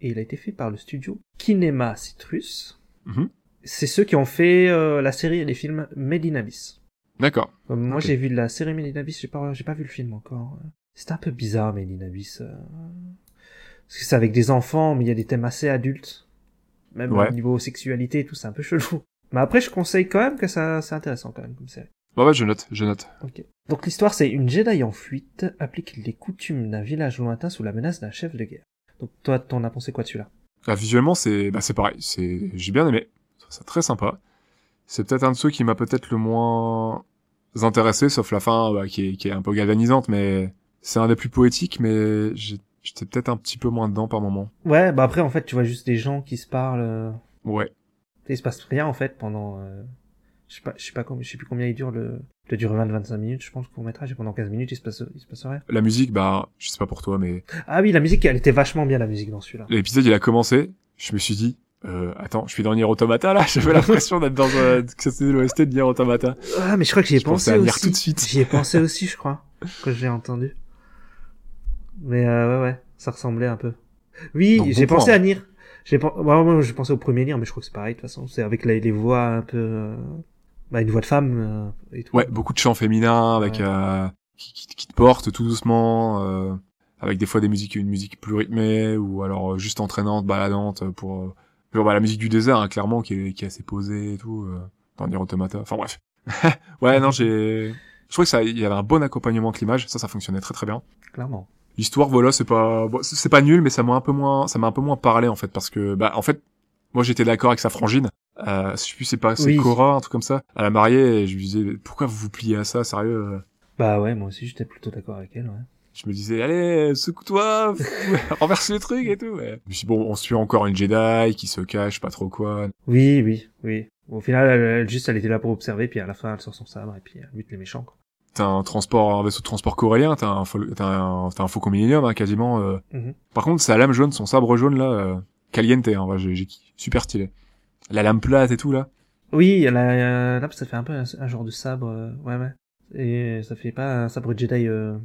et il a été fait par le studio Kinema Citrus. Mhm. C'est ceux qui ont fait euh, la série et les films Made in Abyss. D'accord. Euh, Moi, j'ai vu la série Made in Abyss, j'ai pas, j'ai pas vu le film encore. C'était un peu bizarre, Made in Abyss. euh, Parce que c'est avec des enfants, mais il y a des thèmes assez adultes. Même Ouais. au niveau sexualité et tout, c'est un peu chelou. Mais après, je conseille quand même que ça, c'est intéressant quand même comme série. Bah ouais, je note, je note. Ok. Donc l'histoire, c'est une Jedi en fuite applique les coutumes d'un village lointain sous la menace d'un chef de guerre. Donc toi, t'en as pensé quoi de celui-là? Ah, visuellement, c'est, bah c'est pareil. C'est, j'ai bien aimé. C'est très sympa. C'est peut-être un de ceux qui m'a peut-être le moins intéressé, sauf la fin, bah, qui est, qui est un peu galvanisante, mais c'est un des plus poétiques, mais j'ai- j'étais peut-être un petit peu moins dedans par moment. Ouais, bah après, en fait, tu vois juste des gens qui se parlent. euh, Ouais. Il se passe rien en fait pendant. euh, Je sais pas, je sais pas, com- je sais plus combien il dure le. Il doit durer 20-25 minutes, je pense, court métrage, et pendant 15 minutes, il se passe, il se passe rien. La musique, bah, je sais pas pour toi, mais Ah oui, la musique, elle était vachement bien, la musique dans celui-là. l'épisode, il a commencé. Je me suis dit, euh, attends, je suis dans Nier Automata, là. [laughs] J'avais l'impression d'être dans un, que c'était l'OST de Nier Automata. Ah, mais je crois que j'y ai Je pensé à aussi. tout de suite. J'y ai pensé aussi, je crois, quand j'ai entendu. Mais euh, ouais, ouais, ça ressemblait un peu. Oui, j'ai pensé à Nier. J'ai pen... ouais, j'ai pensé au premier Nier, mais je crois que c'est pareil de toute façon. C'est avec les, les voix un peu, euh, bah, une voix de femme euh, et tout. Ouais, beaucoup de chants féminins avec Ouais. euh, qui, qui, qui te portent tout doucement, euh, avec des fois des musiques, une musique plus rythmée ou alors juste entraînante, baladante pour genre, bah, la musique du désert hein, clairement qui est, qui est assez posée et tout euh, dans Nier Automata. Enfin bref. [laughs] ouais, non, j'ai je trouvais que ça il y avait un bon accompagnement avec l'image, ça ça fonctionnait très très bien. Clairement. L'histoire voilà, c'est pas bon, c'est pas nul mais ça m'a un peu moins ça m'a un peu moins parlé en fait parce que bah en fait moi j'étais d'accord avec sa frangine euh, je sais plus c'est pas c'est Oui. Cora un truc comme ça à la mariée et je lui disais pourquoi vous vous pliez à ça sérieux euh? Bah ouais, moi aussi, j'étais plutôt d'accord avec elle, ouais. je me disais allez secoue-toi [laughs] renverse le truc et tout ouais. je me suis dit, bon on suit encore une Jedi qui se cache pas trop quoi Oui, oui, oui. Au final, elle, elle- juste, elle était là pour observer, puis à la fin, elle sort son sabre, et puis elle bute les méchants, quoi. T'as un transport un vaisseau de transport coréen t'as un t'as un t'as un faucon millénium hein, quasiment euh. Mhm. par contre sa lame jaune son sabre jaune là euh, caliente hein, ouais, j'ai super stylé la lame plate et tout là Oui, elle a, euh, là, ça fait un peu un, un genre de sabre, euh, ouais, ouais. Et ça fait pas un sabre Jedi euh,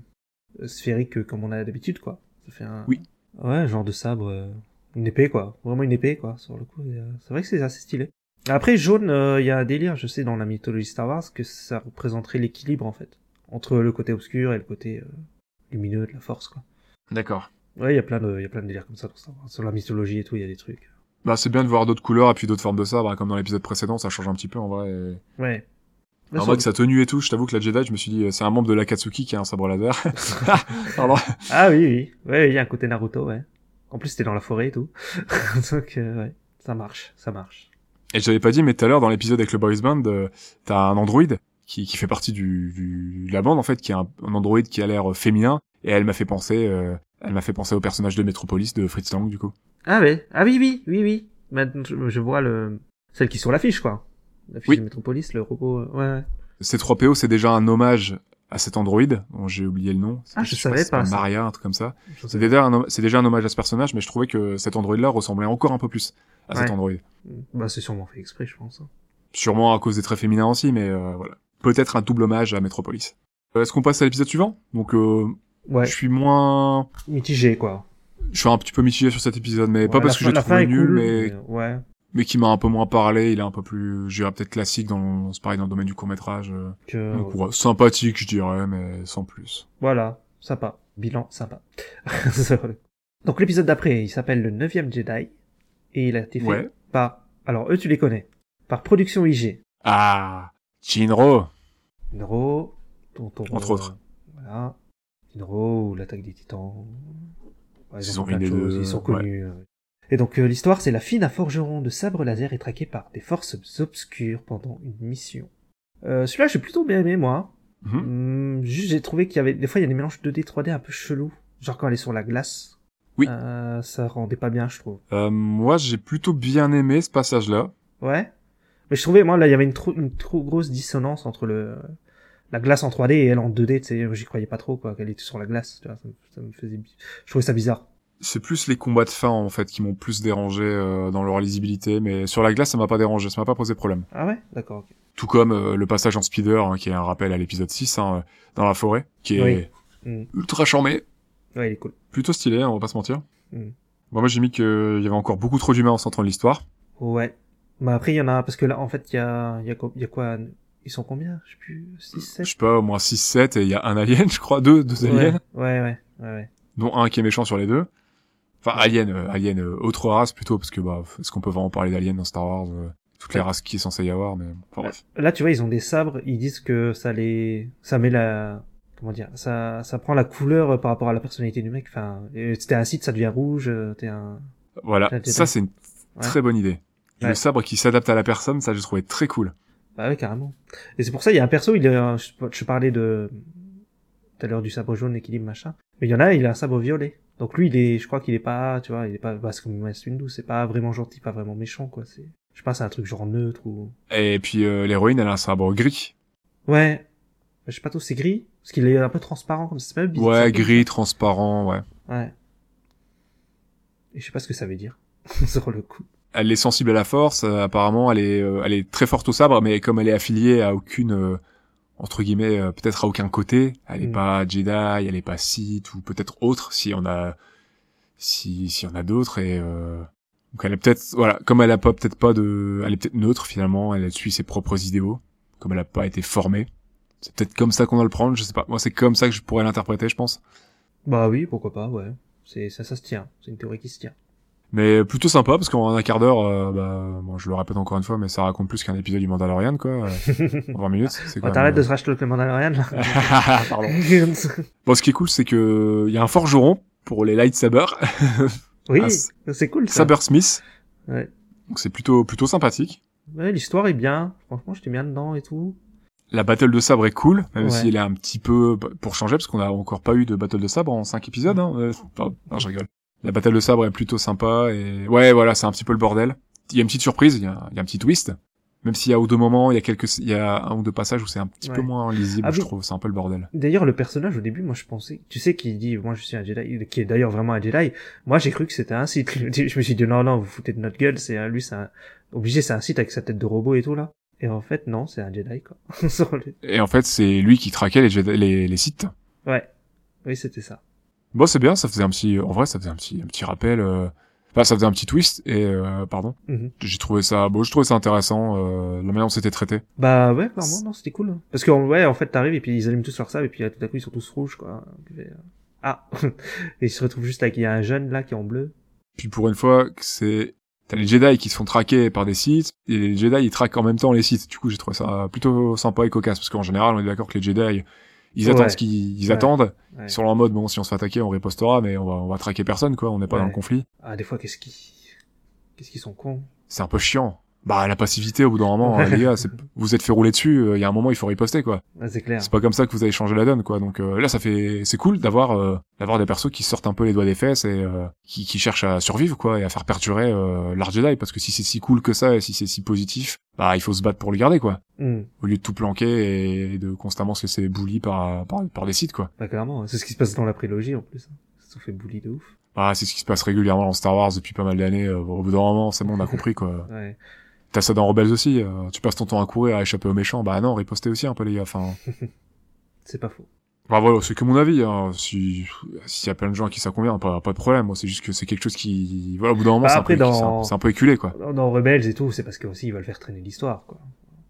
sphérique euh, comme on a d'habitude, quoi. Ça fait un... Oui. Ouais, un genre de sabre, euh, une épée, quoi. Vraiment une épée, quoi, sur le coup. c'est vrai que c'est assez stylé. Après, jaune, il y a un délire, je sais, dans la mythologie Star Wars, que ça représenterait l'équilibre, en fait. Entre le côté obscur et le côté euh, lumineux de la force, quoi. d'accord Ouais, il y a plein de, il y a plein de délires comme ça. Sur la mythologie et tout, il y a des trucs. bah c'est bien de voir d'autres couleurs et puis d'autres formes de sabre hein, comme dans l'épisode précédent ça change un petit peu en vrai et... Ouais. En sur mode le- sa tenue et tout, je t'avoue que la Jedi, je me suis dit, euh, c'est un membre de l'Akatsuki qui a un sabre laser. [laughs] Pardon. Ah oui, oui. Ouais, il y a un côté Naruto, ouais. En plus, c'était dans la forêt et tout. [laughs] Donc, euh, ouais. Ça marche, ça marche. Et je l'avais pas dit, mais tout à l'heure, dans l'épisode avec le boys band, euh, t'as un android qui, qui fait partie du, du, de la bande, en fait, qui est un, un android qui a l'air euh, féminin, et elle m'a fait penser, euh, elle m'a fait penser au personnage de Metropolis de Fritz Lang, du coup. Ah ouais. Ah oui, oui, oui, oui. Maintenant, je, je vois le, celle qui est sur l'affiche, quoi. L'affiche Oui. de Metropolis, le robot, euh, ouais, ouais. C3PO, c'est déjà un hommage à cet android, dont j'ai oublié le nom. Ah, je savais pas ça. Maria, un truc comme ça. C'est déjà, un, c'est déjà un hommage à ce personnage, mais je trouvais que cet android-là ressemblait encore un peu plus à cet android. Bah, c'est sûrement fait exprès, je pense. hein. Sûrement à cause des traits féminins aussi, mais euh, voilà. Peut-être un double hommage à Metropolis. Euh, Est-ce qu'on passe à l'épisode suivant? Donc, euh, Ouais. je suis moins... Mitigé, quoi. Je suis un petit peu mitigé sur cet épisode, mais pas parce que j'ai trouvé nul, cool, mais... Ouais. mais qui m'a un peu moins parlé. Il est un peu plus, je dirais peut-être classique dans, c'est pareil dans le domaine du court métrage. Que, Donc, ouais, sympathique, je dirais, mais sans plus. Voilà. Sympa. Bilan, sympa. [laughs] Donc, l'épisode d'après, il s'appelle le 9ème Jedi. Et il a été fait Ouais. par, alors, eux, tu les connais. Par Production IG. Ah, Shinro. Inro, dont on, Entre autres. Voilà. Ou l'attaque des titans. Ouais, Ils ont plein de choses, ils sont connus. euh. Et donc euh, l'histoire, c'est la fille d'un forgeron de sabre laser est traquée par des forces obscures pendant une mission. Euh, celui-là, j'ai plutôt bien aimé, moi. Mhm. Hum, juste, j'ai trouvé qu'il y avait, des fois, il y a des mélanges 2D, 3D un peu chelous. Genre quand elle est sur la glace. Oui. Euh, ça rendait pas bien, je trouve. Euh, moi, j'ai plutôt bien aimé ce passage-là. Ouais. Mais je trouvais, moi, là, il y avait une trop, une trop grosse dissonance entre le, la glace en 3D et elle en 2D, tu sais, j'y croyais pas trop, quoi, qu'elle était sur la glace, tu vois, ça, me- ça me faisait, je trouvais ça bizarre. C'est plus les combats de fin en fait qui m'ont plus dérangé euh, dans leur lisibilité, mais sur la glace ça m'a pas dérangé, ça m'a pas posé problème. Ah ouais? D'accord, ok. Tout comme euh, le passage en speeder, hein, qui est un rappel à l'épisode 6, hein, dans la forêt, qui est Oui. Mm. ultra charmé, Ouais, il est cool. plutôt stylé, hein, on va pas se mentir. Mm. Bon, moi j'ai mis qu'il y avait encore beaucoup trop d'humains en centrant de l'histoire. Ouais. Bah après, il y en a, parce que là, en fait, il y a, il y a, y a quoi? Ils sont combien? Je sais plus, 6, Je 7? sais pas, au moins 6-7 et il y a un alien, je crois, deux, deux aliens, Ouais, ouais, ouais, ouais, ouais. dont un qui est méchant sur les deux. Enfin, alien, euh, alien, euh, autre race plutôt, parce que bah, est-ce qu'on peut vraiment parler d'alien dans Star Wars euh, Toutes les races qui est censé y avoir, mais enfin bref. Là, tu vois, ils ont des sabres, ils disent que ça les, ça met la, comment dire, ça, ça prend la couleur par rapport à la personnalité du mec. Enfin, si t'es un site, ça devient rouge, t'es un, Voilà, ça c'est une Ouais. très bonne idée. Le Ouais. sabre qui s'adapte à la personne, ça j'ai trouvé très cool. bah ouais, carrément. Et c'est pour ça, il y a un perso, il euh, je, je parlais de, tout à l'heure du sabre jaune, équilibre, machin. Mais il y en a, il a un sabre violet. Donc lui, il est, je crois qu'il est pas, tu vois, il est pas, parce que Mace Windu, c'est pas vraiment gentil, pas vraiment méchant, quoi. C'est, je pense, c'est un truc genre neutre ou, Et puis euh, l'héroïne, elle a un sabre gris. ouais. Je sais pas trop, c'est gris, parce qu'il est un peu transparent, comme ça, c'est pas bizarre. Ouais, gris, transparent, ouais. Ouais. Et je sais pas ce que ça veut dire, [laughs] sur le coup. Elle est sensible à la force, euh, apparemment, elle est, euh, elle est très forte au sabre, mais comme elle est affiliée à aucune, euh, entre guillemets, euh, peut-être à aucun côté, elle est Mm. pas Jedi, elle est pas Sith, ou peut-être autre, si on a, si, si on a d'autres, et euh, donc elle est peut-être, voilà, comme elle a pas, peut-être pas de, elle est peut-être neutre finalement, elle suit ses propres idéaux, comme elle a pas été formée. C'est peut-être comme ça qu'on doit le prendre, je sais pas. Moi, c'est comme ça que je pourrais l'interpréter, je pense. Bah oui, pourquoi pas, ouais. C'est, ça, ça se tient. C'est une théorie qui se tient. Mais plutôt sympa parce qu'en un quart d'heure, euh, bah, bon, je le répète encore une fois, mais ça raconte plus qu'un épisode du Mandalorian, quoi. euh, [laughs] en 20 minutes, c'est quand t'arrêtes de se racheter le Mandalorian, là. [laughs] Pardon. [laughs] Bon, ce qui est cool, c'est que il y a un forgeron pour les lightsabers, oui, Ah, c'est cool, ça. Sabersmith. Ouais. Donc c'est plutôt plutôt sympathique. Ouais, l'histoire est bien. Franchement, j'étais bien dedans et tout. La battle de sabre est cool, même Ouais. si elle est un petit peu bah, pour changer, parce qu'on a encore pas eu de battle de sabre en 5 épisodes. Hein. Euh, pardon, non, je rigole. La battle de sabre est plutôt sympa et ouais, voilà, c'est un petit peu le bordel. Il y a une petite surprise, il y a, il y a un petit twist. Même s'il y a ou deux moments, il y a quelques, il y a un ou deux passages où c'est un petit peu moins lisible, Ah je trouve. C'est un peu le bordel. D'ailleurs, le personnage, au début, moi, je pensais, tu sais, qu'il dit, moi, je suis un Jedi, qui est d'ailleurs vraiment un Jedi. Moi, j'ai cru que c'était un Sith. [laughs] Je me suis dit, non, non, vous foutez de notre gueule, c'est lui, c'est un, obligé, c'est un Sith avec sa tête de robot et tout, là. Et en fait, non, c'est un Jedi, quoi. [laughs] Et en fait, c'est lui qui traquait les, Jedi- les, les sites. Ouais. Oui, c'était ça. Bon, c'est bien, ça faisait un petit, en vrai, ça faisait un petit, un petit rappel. euh, Enfin, ça faisait un petit twist et euh, pardon. Mhm. J'ai trouvé ça, bon, je trouvais ça intéressant euh, la manière dont c'était traité. Bah ouais, clairement, non, c'était cool. Parce que ouais, en fait, t'arrives et puis ils allument tous leur sable et puis là, tout à coup ils sont tous rouges quoi. Euh, Ah, [laughs] et ils se retrouvent juste avec il y a un jeune là qui est en bleu. Puis pour une fois, que c'est t'as les Jedi qui se font traquer par des sites et les Jedi ils traquent en même temps les sites. Du coup, j'ai trouvé ça plutôt sympa et cocasse parce qu'en général, on est d'accord que les Jedi ils Ouais. attendent ce qu'ils ils Ouais. attendent. Ouais. Ils sont là en mode bon, si on se fait attaquer, on ripostera, mais on va on va traquer personne quoi. On n'est pas dans le conflit. Ah, des fois qu'est-ce qu'ils qu'est-ce qu'ils sont cons? C'est un peu chiant. Bah la passivité au bout d'un moment, Ouais. les gars, vous êtes fait rouler dessus. euh, Il y a un moment, il faut riposter quoi. Ah, c'est clair. C'est pas comme ça que vous allez changer la donne, quoi. Donc euh, là, ça fait, c'est cool d'avoir euh, d'avoir des persos qui sortent un peu les doigts des fesses et euh, qui, qui cherchent à survivre, quoi, et à faire perdurer euh, l'art Jedi. Parce que si c'est si cool que ça et si c'est si positif, bah il faut se battre pour le garder, quoi. Hmm. Au lieu de tout planquer et de constamment se laisser bully par par, par des sites, quoi. Bah clairement, c'est ce qui se passe dans la prélogie en plus. hein. Sont fait bully de ouf. Bah c'est ce qui se passe régulièrement dans Star Wars depuis pas mal d'années. au bout d'un moment, c'est bon, on a compris, quoi. Ouais. T'as ça dans Rebels aussi. euh, tu passes ton temps à courir, à échapper aux méchants. Bah non, ripostez aussi un peu les gars. Enfin. [laughs] C'est pas faux. Bah voilà, c'est que mon avis. Hein. Si s'il y a plein de gens à qui ça convient, pas, pas de problème. Moi, c'est juste que c'est quelque chose qui, voilà, au bout d'un moment, Bah, c'est un, peu- dans- un- peu éculé, quoi. Dans, dans Rebels et tout, c'est parce que aussi ils veulent faire traîner l'histoire quoi.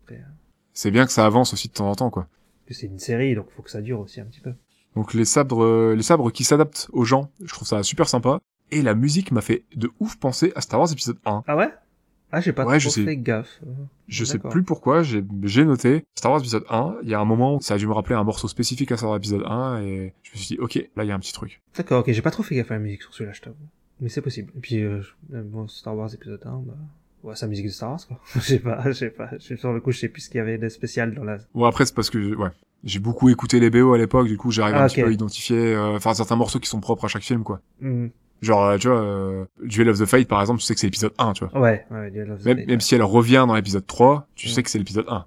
Après, euh, C'est bien que ça avance aussi de temps en temps, quoi. c'est une série donc faut que ça dure aussi un petit peu. Donc les sabres, euh, les sabres qui s'adaptent aux gens, je trouve ça super sympa. Et la musique m'a fait de ouf penser à Star Wars épisode 1. Ah ouais? Ah j'ai pas Ouais, trop je sais. fait gaffe. Euh, Je sais plus pourquoi, j'ai noté Star Wars épisode 1, il y a un moment où ça a dû me rappeler un morceau spécifique à Star Wars épisode 1 et je me suis dit OK, là il y a un petit truc. D'accord, ok, j'ai pas trop fait gaffe à la musique sur celui-là, je t'avoue. Mais c'est possible. Et puis, euh, euh, bon, Star Wars épisode 1, bah, Ouais, c'est la musique de Star Wars, quoi. [laughs] Je sais pas, je sais pas. Sur le coup, je sais plus ce qu'il y avait de spécial dans la... Bon après c'est parce que ouais, j'ai beaucoup écouté les BO à l'époque, du coup j'arrive Ah, un ok. petit peu à identifier, euh, enfin certains morceaux qui sont propres à chaque film quoi. Hmm. Genre euh, tu vois, euh, Duel of the Fate par exemple, tu sais que c'est l'épisode 1, tu vois. Ouais, ouais, Duel of the Même, Fate, même ouais. si elle revient dans l'épisode 3, tu sais que c'est l'épisode 1,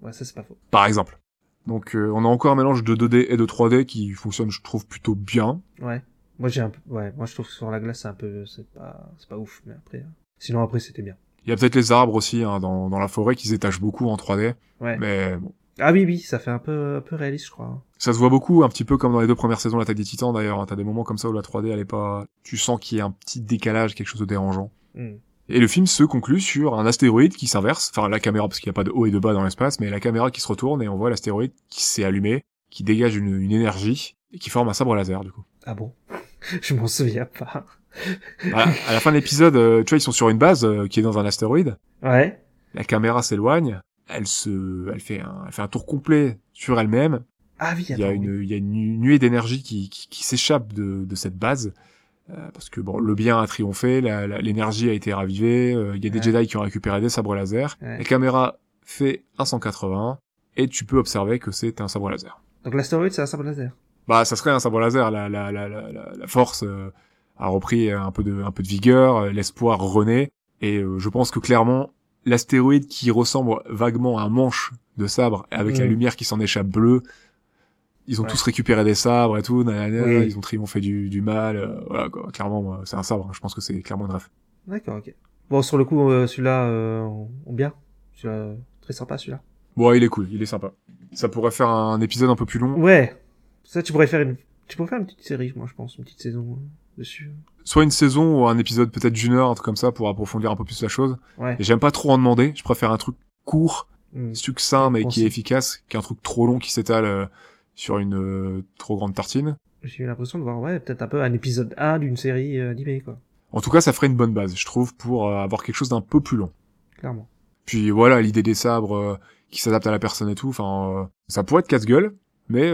Ouais, ça, c'est pas faux. par exemple. Donc euh, on a encore un mélange de 2D et de 3D qui fonctionne je trouve plutôt bien. Ouais. Moi, j'ai un peu... Ouais, moi, je trouve que sur la glace, c'est un peu... C'est pas... C'est pas ouf, mais après... euh, Sinon, après, c'était bien. Il y a peut-être les arbres aussi hein, dans, dans la forêt qui se détachent beaucoup en 3D, Ouais. mais bon. Ah oui, oui, ça fait un peu, un peu réaliste, je crois. Ça se voit beaucoup, un petit peu comme dans les deux premières saisons de l'Attaque des Titans d'ailleurs. hein. T'as des moments comme ça où la 3D elle est pas... Tu sens qu'il y a un petit décalage, quelque chose de dérangeant. Hmm. Et le film se conclut sur un astéroïde qui s'inverse, enfin la caméra parce qu'il n'y a pas de haut et de bas dans l'espace, mais la caméra qui se retourne et on voit l'astéroïde qui s'est allumé, qui dégage une, une énergie et qui forme un sabre laser du coup. Ah bon? [laughs] Je m'en souviens pas. À, à la fin de l'épisode, euh, tu vois, ils sont sur une base euh, qui est dans un astéroïde. Ouais. La caméra s'éloigne, elle se, elle fait un, elle fait un tour complet sur elle-même. Ah oui, Il y a une, il y a une nu- nuée d'énergie qui, qui, qui s'échappe de, de cette base. euh, parce que bon, le bien a triomphé, l'énergie a été ravivée, euh, il y a des Ouais. Jedi qui ont récupéré des sabres laser. Ouais. La caméra fait un 180 et tu peux observer que c'est un sabre laser. Donc l'astéroïde, c'est un sabre laser. Bah, ça serait un sabre laser. La, la, la, la, la, la force euh, a repris un peu de, un peu de vigueur, euh, l'espoir renaît, et euh, je pense que clairement, l'astéroïde qui ressemble vaguement à un manche de sabre avec la Mm. lumière qui s'en échappe bleue, ils ont Ouais. tous récupéré des sabres et tout, nanana, Oui. ils ont triomphé du, du mal, euh, voilà quoi. Clairement, moi, c'est un sabre. hein. Je pense que c'est clairement une ref. D'accord, ok. Bon, sur le coup, euh, celui-là, euh, on bien? Celui-là, très sympa, celui-là. Bon, il est cool, il est sympa. Ça pourrait faire un épisode un peu plus long. Ouais. Ça, tu pourrais faire une, tu pourrais faire une petite série, moi, je pense, une petite saison euh, dessus. Soit une saison ou un épisode peut-être d'une heure, un truc comme ça, pour approfondir un peu plus la chose. Ouais. Et j'aime pas trop en demander. Je préfère un truc court, Hmm. succinct, mais qui est efficace, qu'un truc trop long qui s'étale euh, sur une euh, trop grande tartine. J'ai eu l'impression de voir, ouais, peut-être un peu un épisode 1 d'une série euh, animée, quoi. En tout cas, ça ferait une bonne base, je trouve, pour euh, avoir quelque chose d'un peu plus long. Clairement. Puis voilà, l'idée des sabres qui s'adaptent à la personne et tout, enfin, ça pourrait être casse-gueule, mais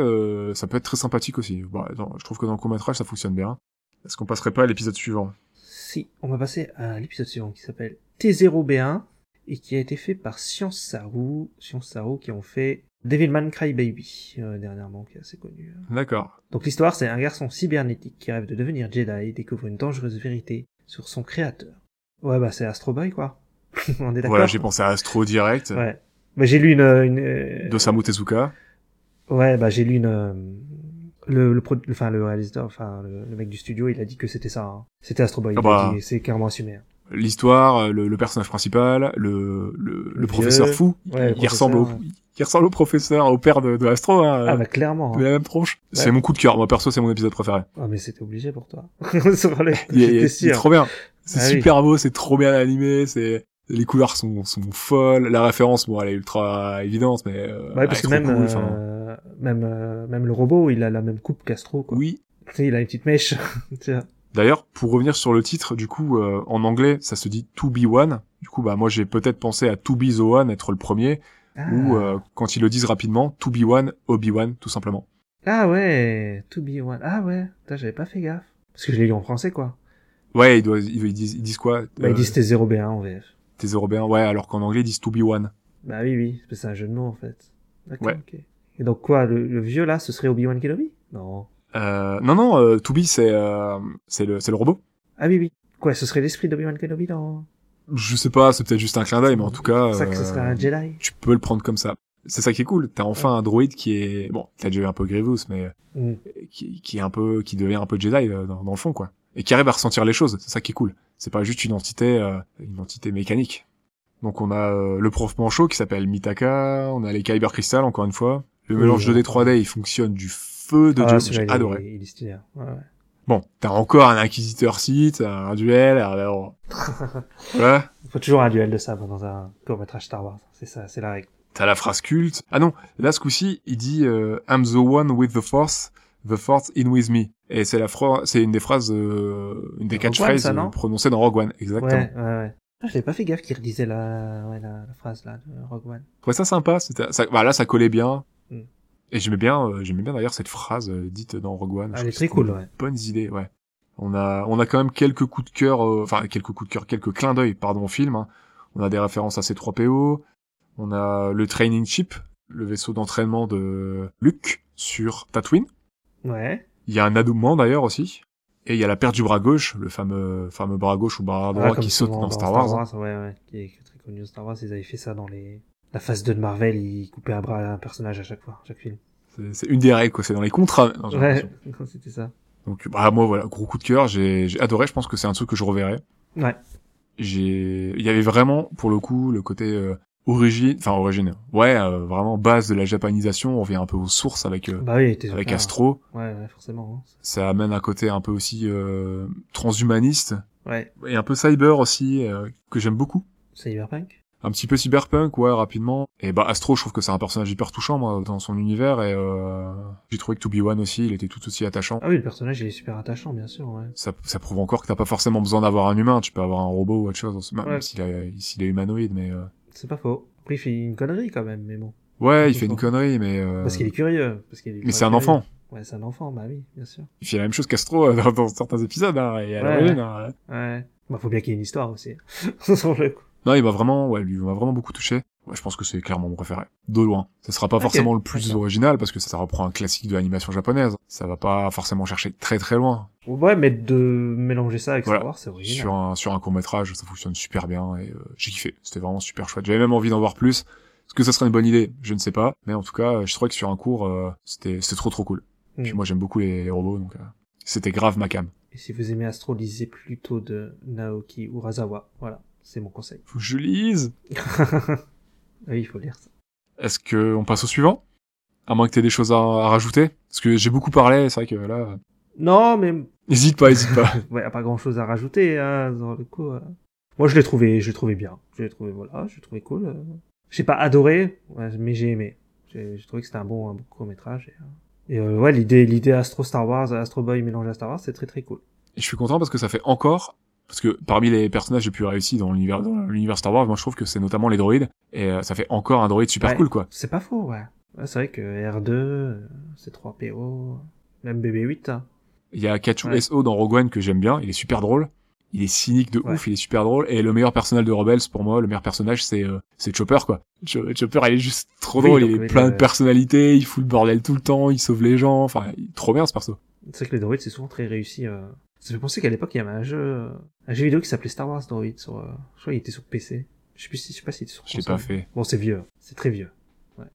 ça peut être très sympathique aussi. Bah, je trouve que dans le court-métrage, ça fonctionne bien. Est-ce qu'on passerait pas à l'épisode suivant? Si, on va passer à l'épisode suivant qui s'appelle T0B1 et qui a été fait par Science Saru, Science Saru qui ont fait Devilman Crybaby euh, dernièrement, qui est assez connu. D'accord. Donc l'histoire, c'est un garçon cybernétique qui rêve de devenir Jedi et découvre une dangereuse vérité sur son créateur. Ouais, bah c'est Astro Boy, quoi. [laughs] On est d'accord Voilà, j'ai pensé à Astro direct, Ouais. Bah, j'ai lu une... une euh, d'Osamu Tezuka. Ouais, bah j'ai lu une... Le, le, pro- enfin, le réalisateur, enfin, le, le mec du studio, il a dit que c'était ça. hein. C'était Astro Boy, Ah il bah. c'est clairement assumé. hein. L'histoire, le, le personnage principal, le, le, le Le professeur fou, Ouais, le il ressemble au, il ressemble au professeur, au père de, de Astro, hein, Ah bah clairement. de hein. la même tronche. Ouais. C'est mon coup de cœur. Moi, perso, c'est mon épisode préféré. Ah mais c'était obligé pour toi. [laughs] Sur les... [laughs] Il est, il est- J'étais il est sûr. trop bien. C'est Ah oui. super beau, c'est trop bien animé, c'est, les couleurs sont, sont folles. La référence, bon, elle est ultra évidente, mais, euh, Ouais, parce que même, cool, euh, même, euh, même le robot, il a la même coupe qu'Astro, quoi. Oui. Il a une petite mèche. [laughs] D'ailleurs, pour revenir sur le titre, du coup, euh, en anglais, ça se dit To Be One. Du coup, bah, moi, j'ai peut-être pensé à To Be the One, être le premier, ah. ou, euh, quand ils le disent rapidement, To Be One, Obi-Wan, tout simplement. ah ouais, to be one. Ah ouais, j'avais pas fait gaffe. Parce que je l'ai lu en français, quoi. Ouais, ils, doivent, ils, ils disent, ils disent quoi? Bah, ils disent T0B1 en VF. T'es européen, ouais, alors qu'en anglais, ils disent To Be One. Bah oui, oui, c'est un jeu de mots, en fait. D'accord, Ouais. Et donc quoi, le, le vieux, là, ce serait Obi-Wan Kenobi? Non. Euh, non, non, euh, To Be, c'est, euh, c'est le, c'est le robot. Ah oui, oui. Quoi, ce serait l'esprit d'Obi-Wan Kenobi dans... Je sais pas, c'est peut-être juste un clin d'œil, mais en tout cas, C'est ça que ce euh, serait un Jedi tu peux le prendre comme ça. C'est ça qui est cool. T'as enfin un droïde qui est, bon, t'as déjà eu un peu Grievous, mais Hmm. qui, qui est un peu, qui devient un peu Jedi euh, dans, dans le fond, quoi. Et qui arrive à ressentir les choses. C'est ça qui est cool. C'est pas juste une entité, euh, une entité mécanique. Donc on a euh, le prof manchot qui s'appelle Mitaka, on a les Kyber Crystal encore une fois. Le Oui, mélange ouais. 2D 3D, il fonctionne du feu de Ah, Dieu. J'ai adoré. Il est stylé. hein. Ouais, ouais. Bon, t'as encore un inquisiteur Sith, un duel, alors. [laughs] Il faut toujours un duel de sabre dans un court-métrage Star Wars. C'est ça, c'est la règle. T'as la phrase culte. Ah non, là ce coup-ci, il dit euh, I'm the one with the force, the force in with me. Et c'est la phrase, c'est une des phrases, euh, une des catchphrases euh, prononcées dans Rogue One, exactement. Ouais, ouais, ouais. Ah, j'avais pas fait gaffe qu'il redisait la, ouais, la, la phrase là de Rogue One. Je trouvais ça sympa. C'était, ça, bah, là ça collait bien. Et j'aimais bien, euh, j'aimais bien d'ailleurs cette phrase euh, dite dans Rogue One. Elle est très cool, ouais. Bonne idée, ouais. On a, on a quand même quelques coups de cœur, euh, enfin quelques coups de cœur, quelques clins d'œil, pardon, au film. hein. On a des références à C3PO. On a le training ship, le vaisseau d'entraînement de Luke sur Tatooine. Ouais. Il y a un adoubement d'ailleurs aussi. Et il y a la paire du bras gauche, le fameux, fameux bras gauche ou bras droit Ah, comme qui saute dans Star Wars. hein. Ouais, ouais. Qui est très connu dans Star Wars. Ils avaient fait ça dans les, la phase 2 de Marvel. Ils coupaient un bras à un personnage à chaque fois, chaque film. C'est- une des règles, quoi. C'est dans les contrats. Ouais. [laughs] C'était ça. Donc, bah, moi, voilà, gros coup de cœur. J'ai adoré. Je pense que c'est un truc que je reverrai. Ouais. J'ai, il y avait vraiment, pour le coup, le côté euh, origine, enfin origine. Ouais, euh, vraiment base de la japanisation. On revient un peu aux sources avec euh, Bah oui, avec Astro. Ouais, ouais, forcément. hein. Ça amène un côté un peu aussi euh, transhumaniste Ouais. et un peu cyber aussi euh, que j'aime beaucoup. Cyberpunk? Un petit peu cyberpunk, ouais, rapidement. Et bah Astro, je trouve que c'est un personnage hyper touchant, moi, dans son univers. Et euh, j'ai trouvé que To Be One aussi, il était tout aussi attachant. Ah oui, le personnage il est super attachant, bien sûr. Ouais. Ça, ça prouve encore que t'as pas forcément besoin d'avoir un humain, tu peux avoir un robot ou autre chose, même Ouais. s'il est, humanoïde, mais euh, C'est pas faux. Après, il fait une connerie quand même, mais bon. ouais, il fait une connerie, mais euh, Parce qu'il est curieux. Parce qu'il est mais c'est un enfant. Ouais, c'est un enfant, bah oui, bien sûr. Il fait la même chose qu'Astro euh, dans, dans certains épisodes, hein, et à Ouais. hein. Ouais. Bah, faut bien qu'il y ait une histoire aussi. [laughs] Le coup. Non, il m'a vraiment, ouais, lui, il m'a vraiment beaucoup touché. Ouais, je pense que c'est clairement mon préféré. De loin. Ça sera pas forcément le plus original parce que ça reprend un classique de l'animation japonaise. Ça va pas forcément chercher très très loin. Ouais, mais de mélanger ça avec Voilà. Star Wars, c'est original. Sur un, sur un court métrage, ça fonctionne super bien et euh, j'ai kiffé. C'était vraiment super chouette. J'avais même envie d'en voir plus. Est-ce que ça serait une bonne idée? Je ne sais pas. Mais en tout cas, je trouvais que sur un cours, euh, c'était, c'était trop trop cool. Mm. Puis moi, j'aime beaucoup les, les robots, donc euh, c'était grave ma cam. Et si vous aimez Astro, lisez plutôt de Naoki Urasawa. Voilà, c'est mon conseil. Faut que je lise. [laughs] oui, il faut lire ça. Est-ce que on passe au suivant? À moins que t'aies des choses à, à rajouter? Parce que j'ai beaucoup parlé, c'est vrai que là... Non, mais Hésite pas, hésite pas. [laughs] ouais, y a pas grand chose à rajouter, hein, dans le coup. euh. Moi, je l'ai trouvé, je l'ai trouvé bien. Je l'ai trouvé, voilà, je l'ai trouvé cool. euh. J'ai pas adoré, mais j'ai aimé. J'ai trouvé que c'était un bon, un bon court métrage. Et, euh, et, euh, ouais, l'idée, l'idée Astro Star Wars, Astro Boy mélangé à Star Wars, c'est très très cool. Et je suis content parce que ça fait encore... Parce que parmi les personnages les plus réussis dans l'univers dans l'univers Star Wars, moi je trouve que c'est notamment les droïdes. Et euh, ça fait encore un droïde super Ouais. cool, quoi. C'est pas faux, ouais. Ouais, c'est vrai que R2, euh, C3PO, même BB8, hein. Il y a Kachu Ouais. SO dans Rogue One que j'aime bien, il est super drôle. Il est cynique de ouf, il est super drôle. Et le meilleur personnage de Rebels, pour moi, le meilleur personnage, c'est euh, c'est Chopper, quoi. Cho- Chopper, il est juste trop Oui, drôle, donc, il est plein le- de personnalités, il fout le bordel tout le temps, il sauve les gens. Enfin, il est trop bien ce perso. C'est vrai que les droïdes, c'est souvent très réussi. euh. Ça fait penser qu'à l'époque, il y avait un jeu, un jeu vidéo qui s'appelait Star Wars Droid sur, euh, je crois qu'il était sur PC. Je sais plus si, je sais pas s'il était sur Je l'ai pas fait. Bon, c'est vieux. C'est très vieux.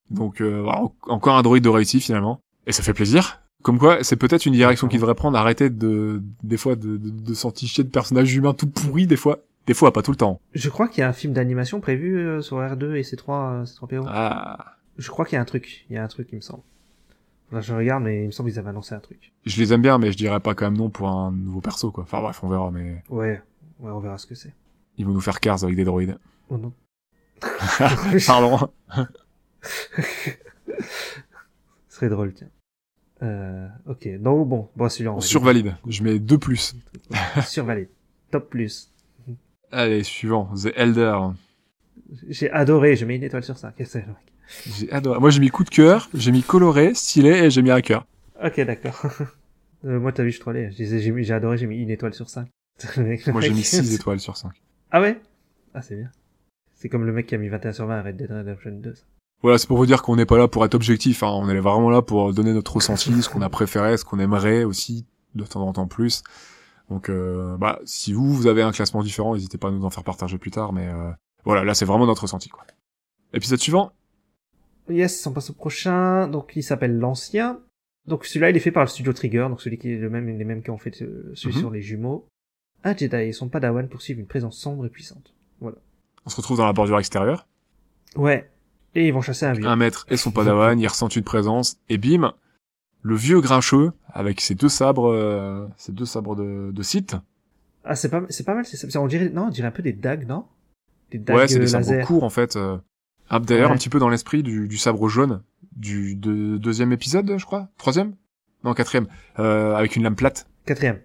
Donc, euh, encore un droïde de réussi, finalement. Et ça fait plaisir. Comme quoi, c'est peut-être une direction qu'il devrait prendre, arrêter de, des fois, de, de, de s'enticher de personnages humains tout pourris, des fois. Des fois, pas tout le temps. Je crois qu'il y a un film d'animation prévu euh, sur R2 et C3, euh, C3PO. Ah. Je crois qu'il y a un truc. Il y a un truc, il me semble. Là, je regarde, mais il me semble qu'ils avaient annoncé un truc. Je les aime bien, mais je dirais pas quand même non pour un nouveau perso, quoi. Enfin bref, on verra, mais Ouais. Ouais, on verra ce que c'est. ils vont nous faire Cars avec des droïdes. Oh non. [laughs] Pardon. Ce serait drôle, tiens. Euh, ok. Donc, bon. Bon, celui-là, on On va survalide. Je mets deux plus. Survalide. Top plus. Allez, suivant. The Elder. J'ai adoré, je mets une étoile sur 5. Qu'est-ce que c'est, le mec? J'ai adoré. Moi, j'ai mis coup de cœur, j'ai mis coloré, stylé, et j'ai mis un cœur. Ok, d'accord. [laughs] euh, moi, t'as vu, je trollais. J'ai mis- j'ai adoré, j'ai mis une étoile sur 5. [laughs] Le mec- le Moi, j'ai mis 6 [laughs] étoiles sur 5. Ah ouais? Ah, c'est bien. C'est comme le mec qui a mis 21 sur 20 à Red Dead Redemption 2. ça. Voilà, c'est pour vous dire qu'on n'est pas là pour être objectif, hein. On est vraiment là pour donner notre ressenti, ce qu'on a préféré, ce qu'on aimerait aussi, de temps en temps plus. Donc, euh, bah, si vous, vous avez un classement différent, n'hésitez pas à nous en faire partager plus tard, mais euh, voilà, là, c'est vraiment notre ressenti, quoi. Épisode suivant. Yes, on passe au prochain. Donc, il s'appelle L'Ancien. Donc, celui-là, il est fait par le studio Trigger. Donc, celui qui est le même, les mêmes qui ont fait euh, celui Mhm. sur les jumeaux. Un Jedi et son padawan poursuivent une présence sombre et puissante. On se retrouve dans la bordure extérieure. Ouais. Et ils vont chasser un vieux. un maître et son padawan, il ressent une présence, et bim, le vieux grincheux, avec ses deux sabres, euh, ses deux sabres de, de Sith. Ah, c'est pas, c'est pas mal. c'est- on dirait, non, on dirait un peu des dagues, non? Des dagues Ouais, c'est euh, des sabres laser. courts, en fait. euh. Ah, D'ailleurs, Ouais. un petit peu dans l'esprit du, du sabre jaune, du de- deuxième épisode, je crois? Troisième? Non, quatrième. Euh, avec une lame plate. Quatrième.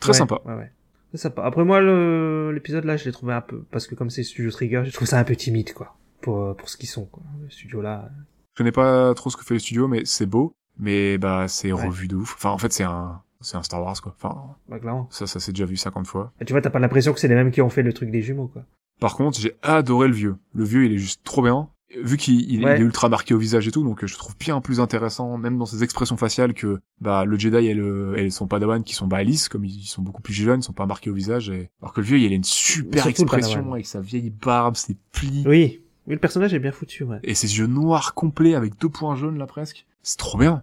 Très Ouais, sympa. Ouais, ouais. C'est sympa. Après moi, le- l'épisode là, je l'ai trouvé un peu, parce que comme c'est Studio Trigger, je trouve ça un peu timide, quoi. Pour, euh, pour ce qu'ils sont, quoi. Le studio là. Je connais pas trop ce que fait le studio, mais c'est beau. Mais, bah, c'est revu de ouf. Enfin, en fait, c'est un, c'est un Star Wars quoi. Enfin, Bah, clairement. ça, ça s'est déjà vu 50 fois. Et tu vois, t'as pas l'impression que c'est les mêmes qui ont fait le truc des jumeaux, quoi. Par contre, j'ai adoré le vieux. Le vieux, il est juste trop bien. Vu qu'il il- il Ouais. est ultra marqué au visage et tout, donc euh, je trouve bien plus intéressant, même dans ses expressions faciales, que bah le Jedi et, le, et son Padawan qui sont bah lisses, comme ils sont beaucoup plus jeunes, ils sont pas marqués au visage. Et... Alors que le vieux, il a une super expression avec sa vieille barbe, ses plis, Oui. Oui, le personnage est bien foutu, ouais. et ses yeux noirs complets avec deux points jaunes là presque. C'est trop bien.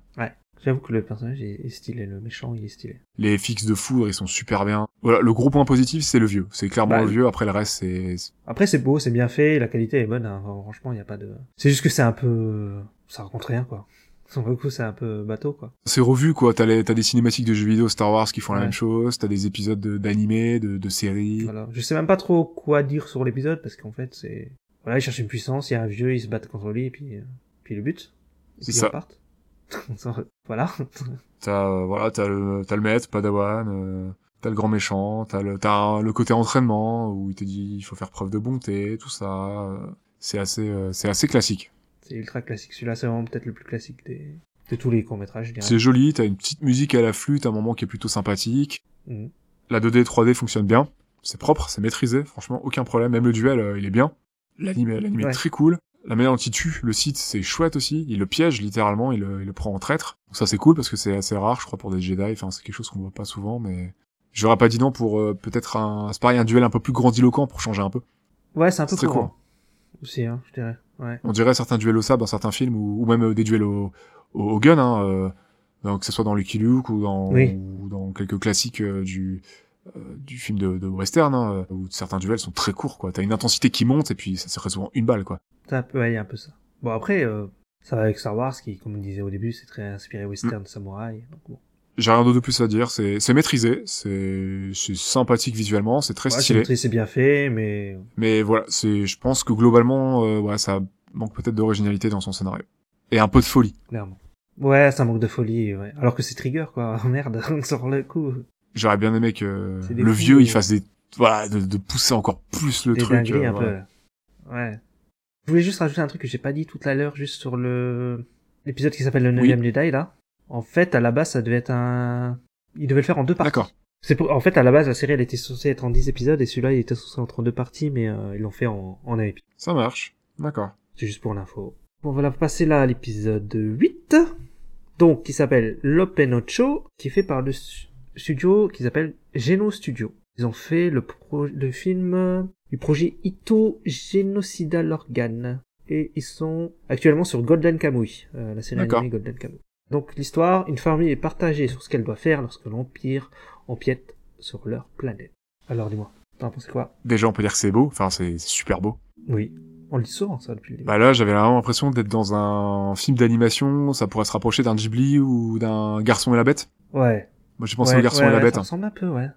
J'avoue que le personnage est stylé, le méchant, il est stylé. Les fixes de foudre, ils sont super bien. Voilà, le gros point positif, c'est le vieux. C'est clairement Bah, le vieux. Après le reste, c'est Après, c'est beau, c'est bien fait, la qualité est bonne, hein. Enfin, franchement, il y a pas de... C'est juste que c'est un peu... Ça raconte rien, quoi. [laughs] Le coup, c'est un peu bateau, quoi. c'est revu quoi. T'as les- t'as des cinématiques de jeux vidéo Star Wars qui font la même chose. T'as des épisodes de- d'animés, de, de séries. Voilà. Je sais même pas trop quoi dire sur l'épisode, parce qu'en fait, c'est... Voilà, il cherche une puissance, il y a un vieux, ils se battent contre lui, et puis... euh, Puis le but. Et C'est puis ils ça. repartent. [laughs] voilà. T'as euh, voilà, t'as le t'as le maître Padawan, euh, t'as le grand méchant, t'as le t'as le côté entraînement où il te dit il faut faire preuve de bonté, tout ça. euh, c'est assez euh, c'est assez classique. c'est ultra classique. Celui-là, c'est vraiment peut-être le plus classique des... de tous les courts-métrages, je dirais. C'est joli. T'as une petite musique à la flûte, un moment qui est plutôt sympathique. Mhm. La 2D 3D fonctionne bien. C'est propre, c'est maîtrisé. Franchement, aucun problème. Même le duel, euh, il est bien. L'anime l'anime Ouais. est très cool. La manière dont il tue le site, c'est chouette aussi. Il le piège littéralement, il le, il le prend en traître. Donc ça c'est cool parce que c'est assez rare, je crois, pour des Jedi. Enfin, c'est quelque chose qu'on voit pas souvent, mais j'aurais pas dit non pour euh, peut-être un, c'est pareil, un duel un peu plus grandiloquent pour changer un peu. Ouais, c'est un peu C'est très courant. Aussi, hein, je dirais. Ouais. On dirait certains duels au sabre dans certains films ou, ou même euh, des duels au, au, au gun, hein, euh, donc que ce soit dans Lucky Luke ou dans, Oui. ou dans quelques classiques euh, du du film de, de western, hein, où certains duels sont très courts, quoi. T'as une intensité qui monte et puis ça se résout une balle, quoi. Un peu, ouais, un peu ça. Bon, après, euh, ça va avec Star Wars, qui, comme on disait au début, c'est très inspiré western, samouraï. Donc bon. J'ai rien d'autre de plus à dire. C'est c'est maîtrisé, c'est c'est sympathique visuellement, c'est très Ouais, c'est stylé. c'est bien fait, mais Mais voilà, c'est je pense que globalement, euh, ouais, ça manque peut-être d'originalité dans son scénario et un peu de folie. clairement. Ouais, ça manque de folie, ouais. Alors que c'est Trigger, quoi. [laughs] Merde, [laughs] sur le coup. J'aurais bien aimé que le vieux il euh, fasse des voilà de, de pousser encore plus le truc. euh, un voilà. peu. Ouais. Je voulais juste rajouter un truc que j'ai pas dit tout à l'heure, juste sur le l'épisode qui s'appelle le Oui. 9 Jedi, là. En fait, à la base, ça devait être un... Il devait le faire en deux parties. D'accord. C'est pour... En fait, à la base, la série, elle était censée être en 10 épisodes, et celui-là, il était censé être en deux parties, mais euh, ils l'ont fait en, en un épisode. Ça marche. D'accord. C'est juste pour l'info. Bon, voilà, passer là à l'épisode 8. Donc, qui s'appelle L'Open Ocho, qui est fait par le studio qui s'appelle Geno Studio. Ils ont fait le, pro- le film euh, du projet Ito Genocidal Organ. Et ils sont actuellement sur Golden Kamuy, euh, la série animée Golden Kamuy. Donc l'histoire, une famille est partagée sur ce qu'elle doit faire lorsque l'Empire empiète sur leur planète. Alors dis-moi, t'en as pensé quoi? Déjà on peut dire que c'est beau. Enfin c'est c'est super beau. Oui, on le dit souvent ça depuis le début. Bah là j'avais vraiment l'impression d'être dans un film d'animation. Ça pourrait se rapprocher d'un Ghibli ou d'un Garçon et la Bête. ouais. Moi j'ai pensé Ouais, au Garçon ouais, et la Bête. Ça hein. ressemble un peu, ouais.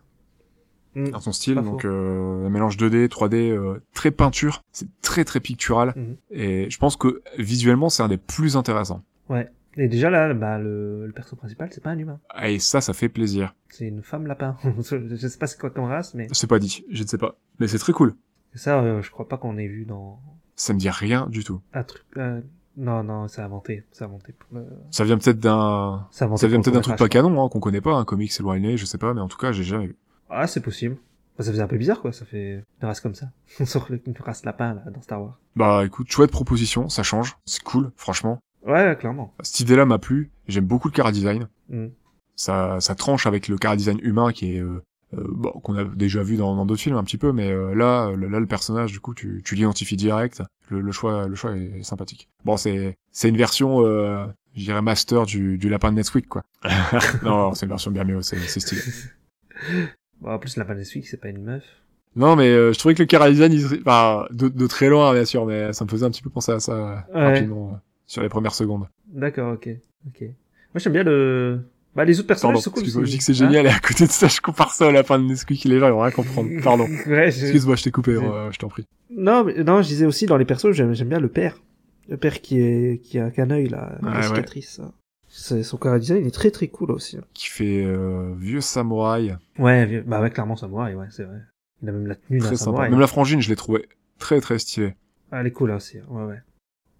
Mm. dans son style, donc euh, un mélange 2D, 3D, euh, très peinture, c'est très très pictural, Mhm. et je pense que visuellement c'est un des plus intéressants. Ouais. Et déjà là, bah, le, le perso principal, c'est pas un humain. Ah, Et ça, ça fait plaisir. C'est une femme lapin. [laughs] je sais pas c'est quoi comme race, mais C'est pas dit, je ne sais pas, mais c'est très cool. ça, euh, je crois pas qu'on ait vu dans Ça me dit rien du tout. un truc. Euh, Non, non, c'est inventé. C'est inventé le. Ça vient peut-être d'un, ça vient peut-être d'un truc pas canon, hein, qu'on connaît pas, un comics éloigné, je sais pas, mais en tout cas j'ai jamais vu. Ah, c'est possible. Bah, ça faisait un peu bizarre, quoi. Ça fait une race comme ça. [laughs] Sur le- une race lapin, là, dans Star Wars. Bah écoute, chouette proposition, ça change, c'est cool, franchement. Ouais, clairement. Cette idée-là m'a plu, j'aime beaucoup le cara design. Mm. ça, ça tranche avec le cara design humain qui est euh, euh, bon qu'on a déjà vu dans dans d'autres films un petit peu mais euh, là euh, là le personnage du coup tu tu l'identifies direct le, le choix le choix est, sympathique bon c'est c'est une version euh, je dirais master du du lapin de Nesquik quoi [laughs] non c'est une version bien mieux c'est c'est stylé [laughs] Bon, en plus, lapin Nesquik, c'est pas une meuf. non mais euh, je trouvais que le design il enfin de, de très loin bien sûr mais ça me faisait un petit peu penser à ça euh, Ouais. rapidement euh, sur les premières secondes D'accord, ok. Ok. Moi, j'aime bien le. Bah, les autres personnages sont cool. je dis que c'est Hein génial et à côté de ça je compare ça au lapin de Nesquik les gens ils vont rien comprendre [laughs] pardon ouais, je... excuse-moi je t'ai coupé euh, je t'en prie Non, mais non, je disais aussi dans les persos, j'aime bien le père. Le père qui est qui a qu'un œil là, Ouais, la ouais. cicatrice. ça. C'est- Son cara design il est très très cool aussi. qui fait euh, vieux samouraï Ouais, vieux- bah ouais, clairement samouraï, ouais, c'est vrai. Il a même la tenue d'un très sympa samouraï. même la frangine je l'ai trouvé très très stylée Ah, elle est cool aussi. Ouais, ouais.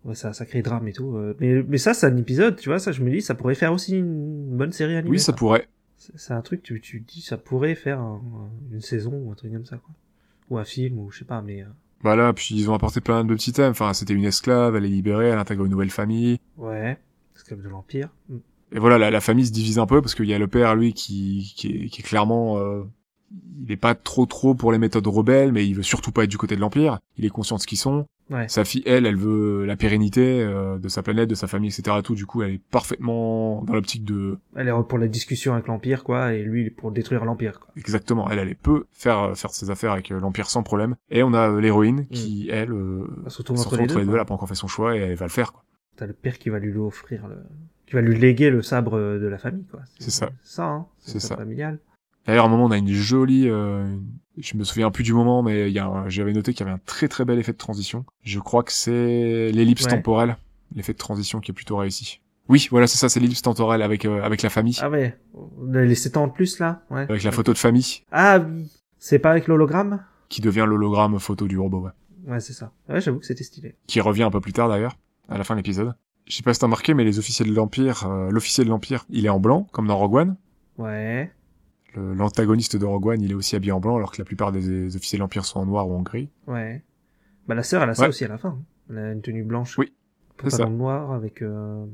Ouais, ça, ça crée drame et tout. euh. Mais, mais ça, c'est un épisode, tu vois. Ça, je me dis, ça pourrait faire aussi une bonne série animée. oui ça pourrait C'est c'est un truc, tu, tu dis, ça pourrait faire un- une saison ou un truc comme ça, quoi. Ou un film, ou je sais pas, mais... euh, Bah puis ils ont apporté plein de petits thèmes. Enfin, c'était une esclave, elle est libérée, elle intègre une nouvelle famille. ouais, esclave de l'Empire. Mm. Et voilà, la, la famille se divise un peu parce qu'il y a le père, lui, qui, qui, est, qui est clairement... euh, il est pas trop trop pour les méthodes rebelles, mais il veut surtout pas être du côté de l'Empire. Il est conscient de ce qu'ils sont. Ouais. Sa fille, elle, elle veut la pérennité euh, de sa planète, de sa famille, etc. Tout, du coup, elle est parfaitement dans l'optique de... Elle est pour la discussion avec l'Empire, quoi, et lui, pour détruire l'Empire, quoi. Exactement, elle, elle peut faire euh, faire ses affaires avec euh, l'Empire sans problème. Et on a euh, l'héroïne qui, elle, euh, Elle se retrouve entre les entre deux. les deux, elle a pas encore fait son choix et elle va le faire. Quoi. T'as le père qui va lui offrir le... qui va lui léguer le sabre de la famille, quoi. C'est ça. Ça, hein. C'est ça. ça. familial. D'ailleurs, à un moment, on a une jolie... euh, je me souviens plus du moment, mais il y a un- j'avais noté qu'il y avait un très très bel effet de transition. Je crois que c'est l'ellipse Ouais. temporelle, l'effet de transition qui est plutôt réussi. Oui, voilà, c'est ça, c'est l'ellipse temporelle avec euh, avec la famille, Ah ouais. Les 7 ans de plus, là? Ouais. avec la photo de famille Ah oui. C'est pas avec l'hologramme? qui devient l'hologramme photo du robot, ouais. Ouais, c'est ça. Ouais, j'avoue que c'était stylé. qui revient un peu plus tard d'ailleurs, à la fin de l'épisode. Je sais pas si t'as remarqué, mais les officiers de l'Empire, euh, l'officier de l'Empire, il est en blanc, comme dans Rogue One. Ouais. L'antagoniste de Rogue One, il est aussi habillé en blanc, alors que la plupart des, des officiers de l'Empire sont en noir ou en gris. Ouais. Bah, la sœur, elle a ça Ouais. aussi à la fin. hein. Elle a une tenue blanche. Oui, c'est ça. Noir avec, euh,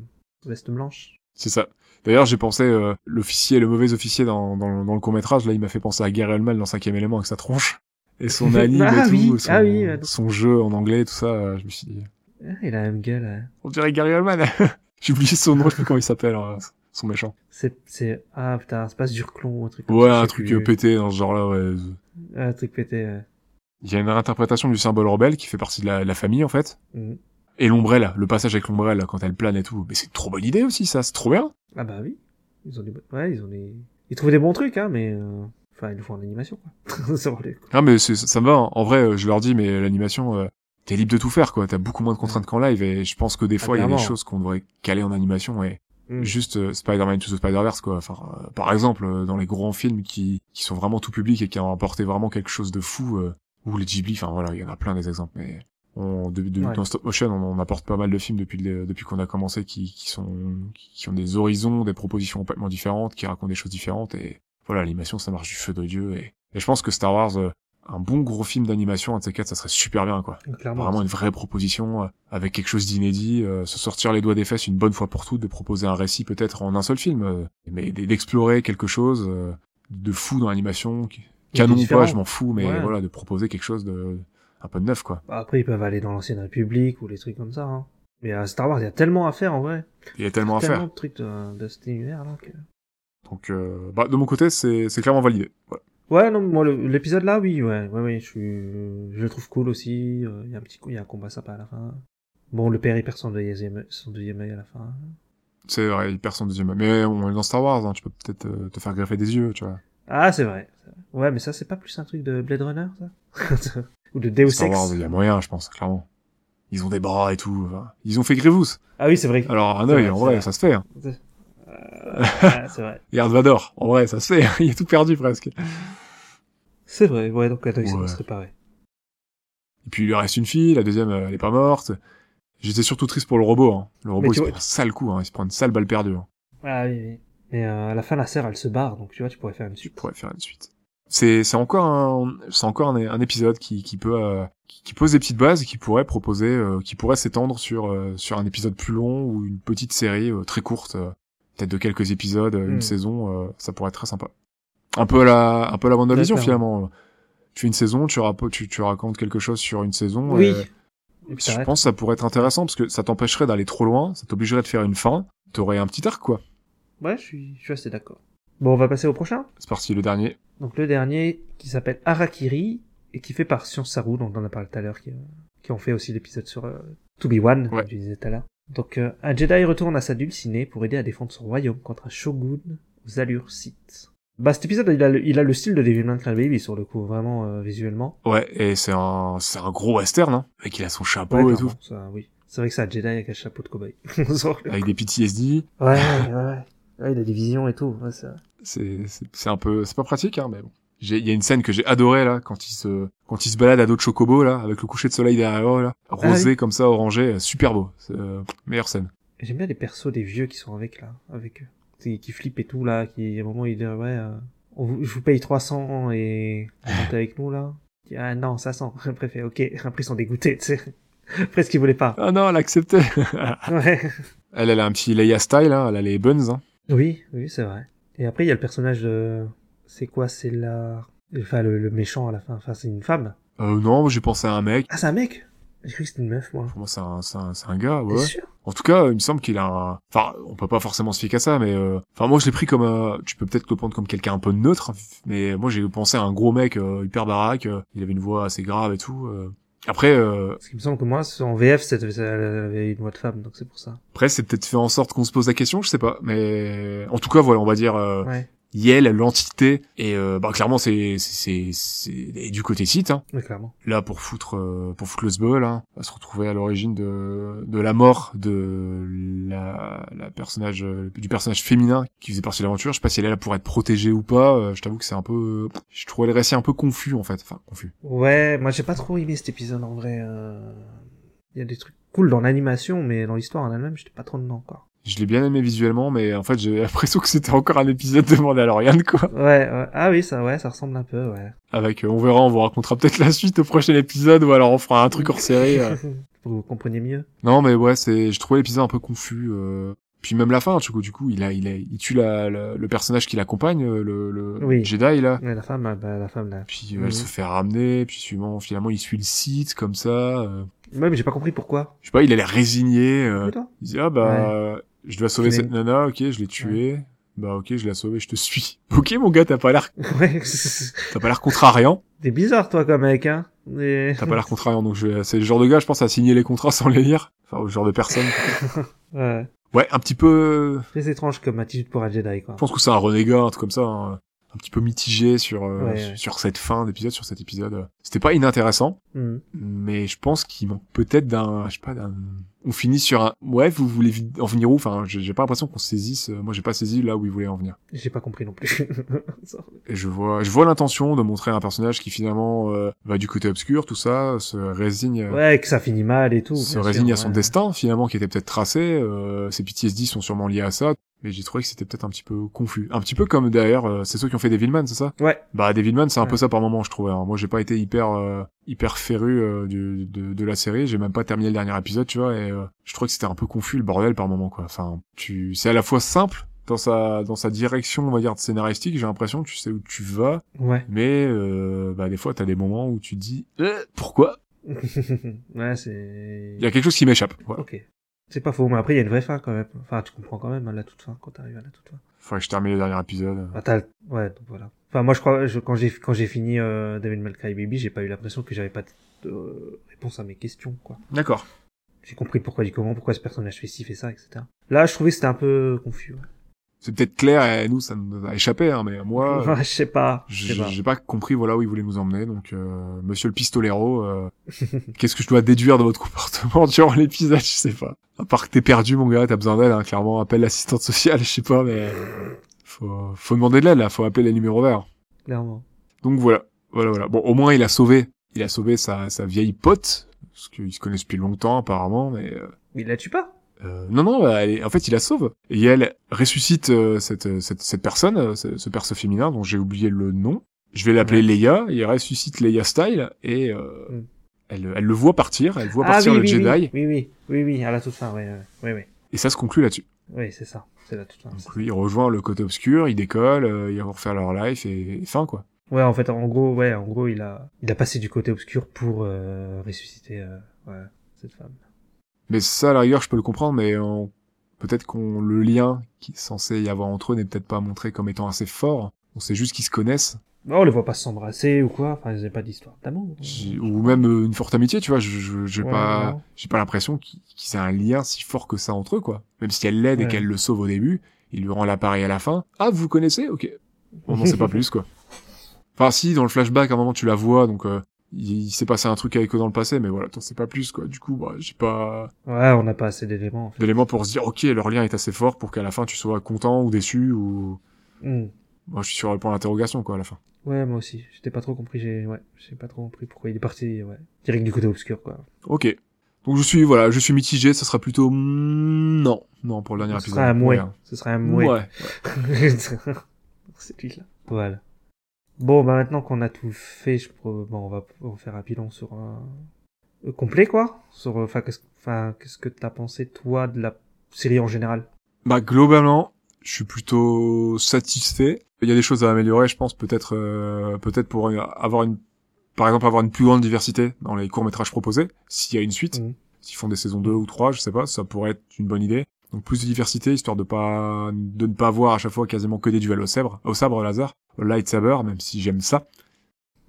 veste blanche. C'est ça. D'ailleurs, j'ai pensé, euh, l'officier, le mauvais officier dans, dans, dans le court-métrage, là, il m'a fait penser à Gary Oldman dans Cinquième élément avec sa tronche. Et son [laughs] anime Ah et tout, oui, son, ah oui, son jeu en anglais, tout ça, euh, je me suis dit, Ah, il a la même gueule. hein. on dirait Gary Oldman. [laughs] j'ai oublié son nom, je sais plus comment il s'appelle, euh, son méchant. C'est, c'est, ah putain, c'est pas Zurclon ou un truc comme Ouais, ça, un truc plus. pété dans ce genre-là, ouais. Un truc pété, ouais. Il y a une réinterprétation du symbole rebelle qui fait partie de la, famille, en fait. Mhm. Et l'ombrelle, le passage avec l'ombrelle, quand elle plane et tout. Mais c'est une trop bonne idée aussi, ça, c'est trop bien. Ah bah oui. Ils ont des, ouais, ils ont des, ils trouvent des bons trucs, hein, mais, euh, enfin, ils le font en animation, quoi. [laughs] Ça les- Ah, mais c'est- ça me va. hein. En vrai, euh, je leur dis, mais l'animation, euh, t'es libre de tout faire, quoi. T'as beaucoup moins de contraintes qu'en live. Et je pense que des fois, il y a des choses qu'on devrait caler en animation. Et Mhm. juste euh, Spider-Man to the Spider-Verse, quoi. Enfin, euh, par exemple, euh, dans les grands films qui, qui sont vraiment tout public et qui ont apporté vraiment quelque chose de fou, euh, ou les Ghibli, enfin voilà, il y en a plein des exemples. Mais on, de, de- Ouais. dans stop motion, on, on apporte pas mal de films depuis, le- depuis qu'on a commencé qui, qui sont, qui ont des horizons, des propositions complètement différentes, qui racontent des choses différentes. Et voilà, l'animation, ça marche du feu de Dieu. Et, et je pense que Star Wars, euh, un bon gros film d'animation, un de ces quatre, ça serait super bien, quoi. Clairement. Vraiment une vraie proposition, euh, avec quelque chose d'inédit, euh, se sortir les doigts des fesses une bonne fois pour toutes, de proposer un récit peut-être en un seul film, euh, mais d'explorer quelque chose euh, de fou dans l'animation, canon ou pas, je m'en fous, mais Ouais. voilà, de proposer quelque chose de un peu de neuf, quoi. Bah, Après, ils peuvent aller dans l'ancienne République ou les trucs comme ça, hein. Mais à Star Wars, il y a tellement à faire, en vrai. Il y a tellement à tellement faire. de trucs de, de cet univers-là que... Donc, euh, bah, de mon côté, c'est c'est clairement validé. Voilà. Ouais, non, moi, l'épisode là, oui, ouais, ouais, ouais, je suis, je le trouve cool aussi. euh, Il y a un petit coup, il y a un combat sympa à la fin. Bon, le père, il perd son deuxième, son deuxième œil à la fin. C'est vrai, il perd son deuxième. Mais on est dans Star Wars, hein, tu peux peut-être euh, te faire greffer des yeux, tu vois. Ah, c'est vrai. Ouais, mais ça, c'est pas plus un truc de Blade Runner, ça? [laughs] Ou de Deus Star Ex? Wars, il y a moyen, je pense, clairement. Ils ont des bras et tout. enfin. Ils ont fait Grievous. Ah oui, c'est vrai. Alors, un œil, en vrai, vrai. ça se fait. Hein. Euh, ouais, c'est vrai. [laughs] Regarde Vador, en vrai, ça se fait. [laughs] il est tout perdu presque. C'est vrai, ouais, donc attends, il Ouais. se réparer. Et puis il lui reste une fille, la deuxième, euh, elle est pas morte. J'étais surtout triste pour le robot. Hein. Le robot, il tu se vois- prend un sale coup, hein. il se prend une sale balle perdue. Hein. Ah oui, oui. Mais euh, à la fin, la sœur, elle se barre, donc tu vois, tu pourrais faire une Tu suite. pourrais faire une suite. C'est c'est encore un c'est encore un, un épisode qui qui peut euh, qui, qui pose des petites bases et qui pourrait proposer euh, qui pourrait s'étendre sur euh, sur un épisode plus long ou une petite série euh, très courte euh, peut-être de quelques épisodes une Mm. saison euh, ça pourrait être très sympa. Un peu à la un peu à la finalement. Tu fais une saison, tu, tu tu racontes quelque chose sur une saison. Oui. et- Et puis Je pense que ça pourrait être intéressant parce que ça t'empêcherait d'aller trop loin, ça t'obligerait de faire une fin, t'aurais un petit arc quoi. Ouais, je suis, je suis assez d'accord. Bon, on va passer au prochain. C'est parti, le dernier. Donc le dernier, qui s'appelle Harakiri, et qui fait par Science Saru, dont on en a parlé tout à l'heure, qui, euh, qui ont fait aussi l'épisode sur euh, To Be One, Ouais. comme tu disais tout à l'heure. Donc euh, un Jedi retourne à sa dulcinée pour aider à défendre son royaume contre un shogun aux allures Sith. Bah cet épisode, il a le, il a le style de Devilman Crybaby sur le coup, vraiment euh, visuellement. Ouais, et c'est un c'est un gros western hein, avec il a son chapeau Ouais, et tout, ça, oui. C'est vrai que c'est un Jedi avec un chapeau de le [laughs] avec des PTSD. ouais, ouais, ouais. Ouais, il a des visions et tout. Ouais. C'est c'est c'est un peu c'est pas pratique hein, mais bon. J'ai il y a une scène que j'ai adorée là quand il se quand il se balade à dos de chocobo là avec le coucher de soleil derrière eux, là, rosé Ah oui. comme ça orangé, euh, super beau. C'est euh, meilleure scène. J'aime bien les persos des vieux qui sont avec là, avec eux. Qui, flippe et tout là, qui à un moment il dit ouais, euh, on je vous paye 300 et vous montez avec nous là. Il dit, ah non, 500. Après il fait ok. [laughs] Après ils sont dégoûtés, tu sais. [laughs] Après ce qu'ils voulaient pas. Ah non, elle a accepté. [laughs] Ouais. elle, elle a un petit Leia style, hein. elle a les buns. Hein. Oui, oui, c'est vrai. Et après il y a le personnage de, c'est quoi, c'est la, enfin le, le méchant à la fin. Enfin c'est une femme. Euh, non, j'ai pensé à un mec. Ah c'est un mec? J'ai cru que c'était une meuf moi. Pour moi, c'est un, un, un gars, T'es ouais. sûr? En tout cas, il me semble qu'il a un... Enfin, on peut pas forcément se fier qu'à ça, mais... euh, Enfin, moi, je l'ai pris comme... un- Tu peux peut-être le prendre comme quelqu'un un peu neutre, mais moi, j'ai pensé à un gros mec euh, hyper baraque. euh, il avait une voix assez grave et tout. euh. Après, euh, Parce qu'il me semble que moi en VF c'était, elle avait une voix de femme, donc c'est pour ça. après, c'est peut-être fait en sorte qu'on se pose la question, je sais pas. Mais en tout cas, voilà, on va dire... Euh, Ouais. Yel, l'entité, et euh, bah clairement c'est c'est du côté site, hein. Oui, clairement. là pour foutre euh, pour foutre le sbul hein, à se retrouver à l'origine de de la mort de la la personnage euh, du personnage féminin qui faisait partie de l'aventure je sais pas si elle est là pour être protégée ou pas euh, je t'avoue que c'est un peu je trouvais le récit un peu confus en fait enfin confus Ouais, moi j'ai pas trop aimé cet épisode en vrai. Il y a des trucs cool dans l'animation, mais dans l'histoire en elle-même, j'étais pas trop dedans quoi. Je l'ai bien aimé visuellement mais en fait j'ai [laughs] l'impression que c'était encore un épisode de Mandalorian quoi Ouais, ouais. ah oui, ça, ouais, ça ressemble un peu, ouais. avec euh, on verra on vous racontera peut-être la suite au prochain épisode ou alors on fera un truc hors série euh. Pour [laughs] que vous compreniez mieux. Non, mais ouais, c'est, je trouvais l'épisode un peu confus. euh. Puis même la fin, du coup, du coup, il a, il a, il tue la, la- le personnage qui l'accompagne, euh, le, le Oui. Jedi là. Ouais, la femme, ah, bah, la femme là. Puis Mhm. elle se fait ramener, puis suivant, finalement, il suit le site comme ça. euh. Ouais, mais j'ai pas compris pourquoi. Je sais pas, il a l'air résigné. euh. Il dit ah bah, je dois sauver cette nana, ok, je l'ai tuée. Bah ok, je l'ai sauvée, je te suis. [laughs] Ok, mon gars, t'as pas l'air, [laughs] Ouais, t'as pas l'air contrariant. t'es bizarre toi comme mec, hein. T'as pas l'air [laughs] contrariant, donc je c'est le genre de gars, je pense, à signer les contrats sans les lire. Enfin, au genre de personne. Ouais. Ouais, un petit peu. Très étrange comme attitude pour un Jedi quoi. Je pense que c'est un renégat, un truc comme ça, hein. un petit peu mitigé sur euh, Ouais, sur- ouais. sur cette fin d'épisode, sur cet épisode. C'était pas inintéressant, Mhm. mais je pense qu'il manque peut-être d'un, je sais pas, d'un. On finit sur un. Ouais, vous voulez en venir où? Enfin, j'ai pas l'impression qu'on saisisse. euh, Moi, j'ai pas saisi là où il voulait en venir. J'ai pas compris non plus. [laughs] Et je vois, je vois l'intention de montrer un personnage qui finalement euh, va du côté obscur, tout ça, se résigne. euh, ouais, que ça finit mal et tout. se résigne sûr, à son ouais. destin finalement qui était peut-être tracé euh, ses PTSD sont sûrement liés à ça mais j'ai trouvé que c'était peut-être un petit peu confus un petit peu comme d'ailleurs euh, c'est ceux qui ont fait Devilman c'est ça? Ouais. bah Devilman c'est un peu Ouais. ça par moment je trouvais hein. moi j'ai pas été hyper euh, hyper féru euh, du, de, de la série j'ai même pas terminé le dernier épisode tu vois et euh, je trouvais que c'était un peu confus le bordel par moment quoi enfin tu c'est à la fois simple dans sa dans sa direction on va dire scénaristique j'ai l'impression que tu sais où tu vas Ouais. mais euh, bah des fois t'as des moments où tu te dis Euh, pourquoi? [laughs] Ouais, c'est... il y a quelque chose qui m'échappe voilà. Ok. C'est pas faux, mais après il y a une vraie fin quand même. Enfin, tu comprends quand même à la toute fin, quand t'arrives à la toute fin. faudrait que je termine le dernier épisode Ah. Ouais, donc voilà. Enfin, moi je crois, je, quand j'ai quand j'ai fini euh, Devil May Cry Baby, j'ai pas eu l'impression que j'avais pas de euh, réponse à mes questions, quoi. d'accord J'ai compris pourquoi du comment, pourquoi ce personnage fait ci, fait ça, etc. Là, je trouvais que c'était un peu confus. ouais. C'est peut-être clair et nous ça nous a échappé hein, mais moi [laughs] euh, je sais pas. J'ai pas. compris voilà où il voulait nous emmener donc euh, monsieur le pistolero [laughs] euh, qu'est-ce que je dois déduire de votre comportement [laughs] durant l'épisode je sais pas à part que t'es perdu mon gars t'as besoin d'aide hein, clairement appelle l'assistante sociale je sais pas mais faut faut demander de l'aide là faut appeler les numéros verts Clairement. donc voilà voilà voilà bon au moins il a sauvé il a sauvé sa sa vieille pote parce qu'ils se connaissent depuis longtemps apparemment mais euh, Mais il la tue pas. Euh, non, non, elle est- en fait, il la sauve. Et elle ressuscite euh, cette, euh, cette, cette personne, euh, ce, ce perso féminin dont j'ai oublié le nom. Je vais l'appeler Ouais. Leia. Il ressuscite Leia Style et euh, Mm. elle, elle le voit partir. Elle voit ah partir oui, le oui, Jedi. oui, oui, oui, oui, oui, à la toute fin, ouais, ouais, ouais. Et ça se conclut là-dessus. Oui, c'est ça. C'est la toute fin. Donc lui, il rejoint le côté obscur, il décolle, euh, ils vont refaire leur life et, et fin quoi. Ouais, en fait, en gros, ouais, en gros, il a, il a passé du côté obscur pour euh, ressusciter, euh, ouais, cette femme. Mais ça, à la rigueur, je peux le comprendre, mais on- peut-être qu'on le lien qui est censé y avoir entre eux n'est peut-être pas montré comme étant assez fort. On sait juste qu'ils se connaissent. Bon, on les voit pas s'embrasser ou quoi. Enfin, ils n'avaient pas d'histoire d'amour. Ou même euh, une forte amitié, tu vois. Je, je- j'ai Ouais, pas, non. j'ai pas l'impression qu'ils aient un lien si fort que ça entre eux, quoi. Même si elle l'aide et qu'elle le sauve au début, il lui rend l'appareil à la fin. Ah, vous vous connaissez? Ok. On n'en sait pas [laughs] plus, quoi. Enfin, si, dans le flashback, à un moment, tu la vois, donc euh, il, il s'est passé un truc avec eux dans le passé, mais voilà, t'en sais pas plus, quoi. Du coup, bah, j'ai pas Ouais, on n'a pas assez d'éléments. En fait. d'éléments pour se dire, ok, leur lien est assez fort pour qu'à la fin, tu sois content ou déçu ou... Hmm. Moi, je suis sur le point d'interrogation, quoi, à la fin. Ouais, moi aussi. J'étais pas trop compris. J'ai, ouais, j'ai pas trop compris pourquoi il est parti. Ouais, direct du côté obscur, quoi. Ok. Donc je suis voilà, je suis mitigé, ça sera plutôt mm, non, non pour le dernier Ce épisode. sera un mouet. Ouais. Ce sera un mouet. Ouais. [laughs] C'est lui là. Voilà. Bon, bah maintenant qu'on a tout fait, je bon, on va, va faire un bilan sur un euh, complet quoi. Sur, euh, enfin, qu'est-ce, enfin, qu'est-ce que t'as pensé toi de la série en général? Bah globalement, je suis plutôt satisfait. Il y a des choses à améliorer, je pense peut-être euh, peut-être pour avoir une par exemple avoir une plus grande diversité dans les courts-métrages proposés s'il y a une suite. Mhm. S'ils font des saisons 2 ou 3, je sais pas, ça pourrait être une bonne idée. Donc plus de diversité histoire de pas de ne pas avoir à chaque fois quasiment que des duels au sabre, au sabre laser, au lightsaber même si j'aime ça.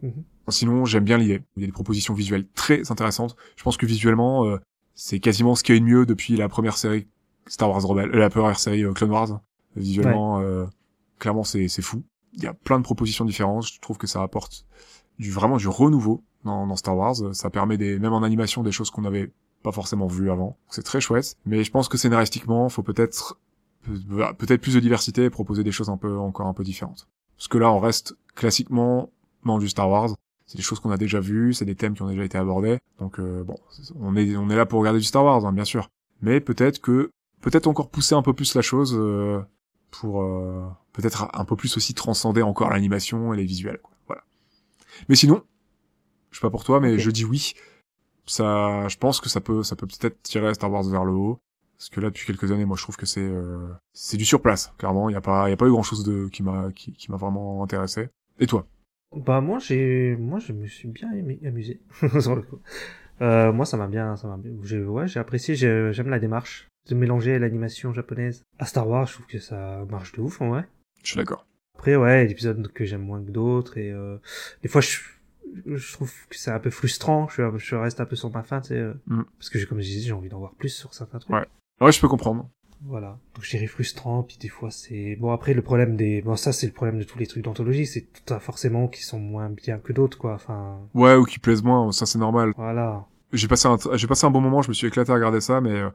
Mhm. Sinon, j'aime bien l'idée. Il y a des propositions visuelles très intéressantes. Je pense que visuellement euh, c'est quasiment ce qu'il y a eu de mieux depuis la première série Star Wars Rebelle, euh, la première série euh, Clone Wars. Visuellement, euh, clairement, c'est c'est fou. Il y a plein de propositions différentes. Je trouve que ça apporte du vraiment du renouveau dans, dans Star Wars. Ça permet des même en animation des choses qu'on n'avait pas forcément vues avant. C'est très chouette. Mais je pense que scénaristiquement, faut peut-être peut- peut-être plus de diversité et proposer des choses un peu encore un peu différentes. Parce que là, on reste classiquement dans du Star Wars. C'est des choses qu'on a déjà vues, c'est des thèmes qui ont déjà été abordés. Donc euh, bon, on est on est là pour regarder du Star Wars, hein, bien sûr. Mais peut-être que peut-être encore pousser un peu plus la chose euh, pour euh, peut-être un peu plus aussi transcender encore l'animation et les visuels. Quoi. Voilà. Mais sinon, je sais pas pour toi, mais je dis oui. Ça, je pense que ça peut, ça peut peut-être tirer Star Wars vers le haut. Parce que là, depuis quelques années, moi, je trouve que c'est, euh, c'est du surplace. Clairement, il y a pas, il y a pas eu grand chose de qui m'a, qui, qui m'a vraiment intéressé. Et toi? Bah moi j'ai, moi je me suis bien aimé- amusé [laughs] sur le coup. Euh, moi ça m'a bien, ça m'a bien, j'ai, ouais j'ai apprécié, j'ai- j'aime la démarche de mélanger l'animation japonaise à Star Wars. Je trouve que ça marche de ouf en vrai. Je suis d'accord. Après, ouais, il y a des épisodes que j'aime moins que d'autres et euh, des fois je, je trouve que c'est un peu frustrant. Je, reste un peu sur ma fin, tu sais, euh, Mm. parce que j'ai- comme je disais, j'ai envie d'en voir plus sur certains trucs. Ouais. Ouais, je peux comprendre. Voilà. Donc je dirais frustrant, puis des fois c'est bon. Après le problème des, bon ça c'est le problème de tous les trucs d'anthologie, c'est tout forcément qui sont moins bien que d'autres quoi. Enfin, Ouais, ou qui plaisent moins, ça c'est normal. voilà. j'ai passé un j'ai passé un bon moment je me suis éclaté à regarder ça mais euh,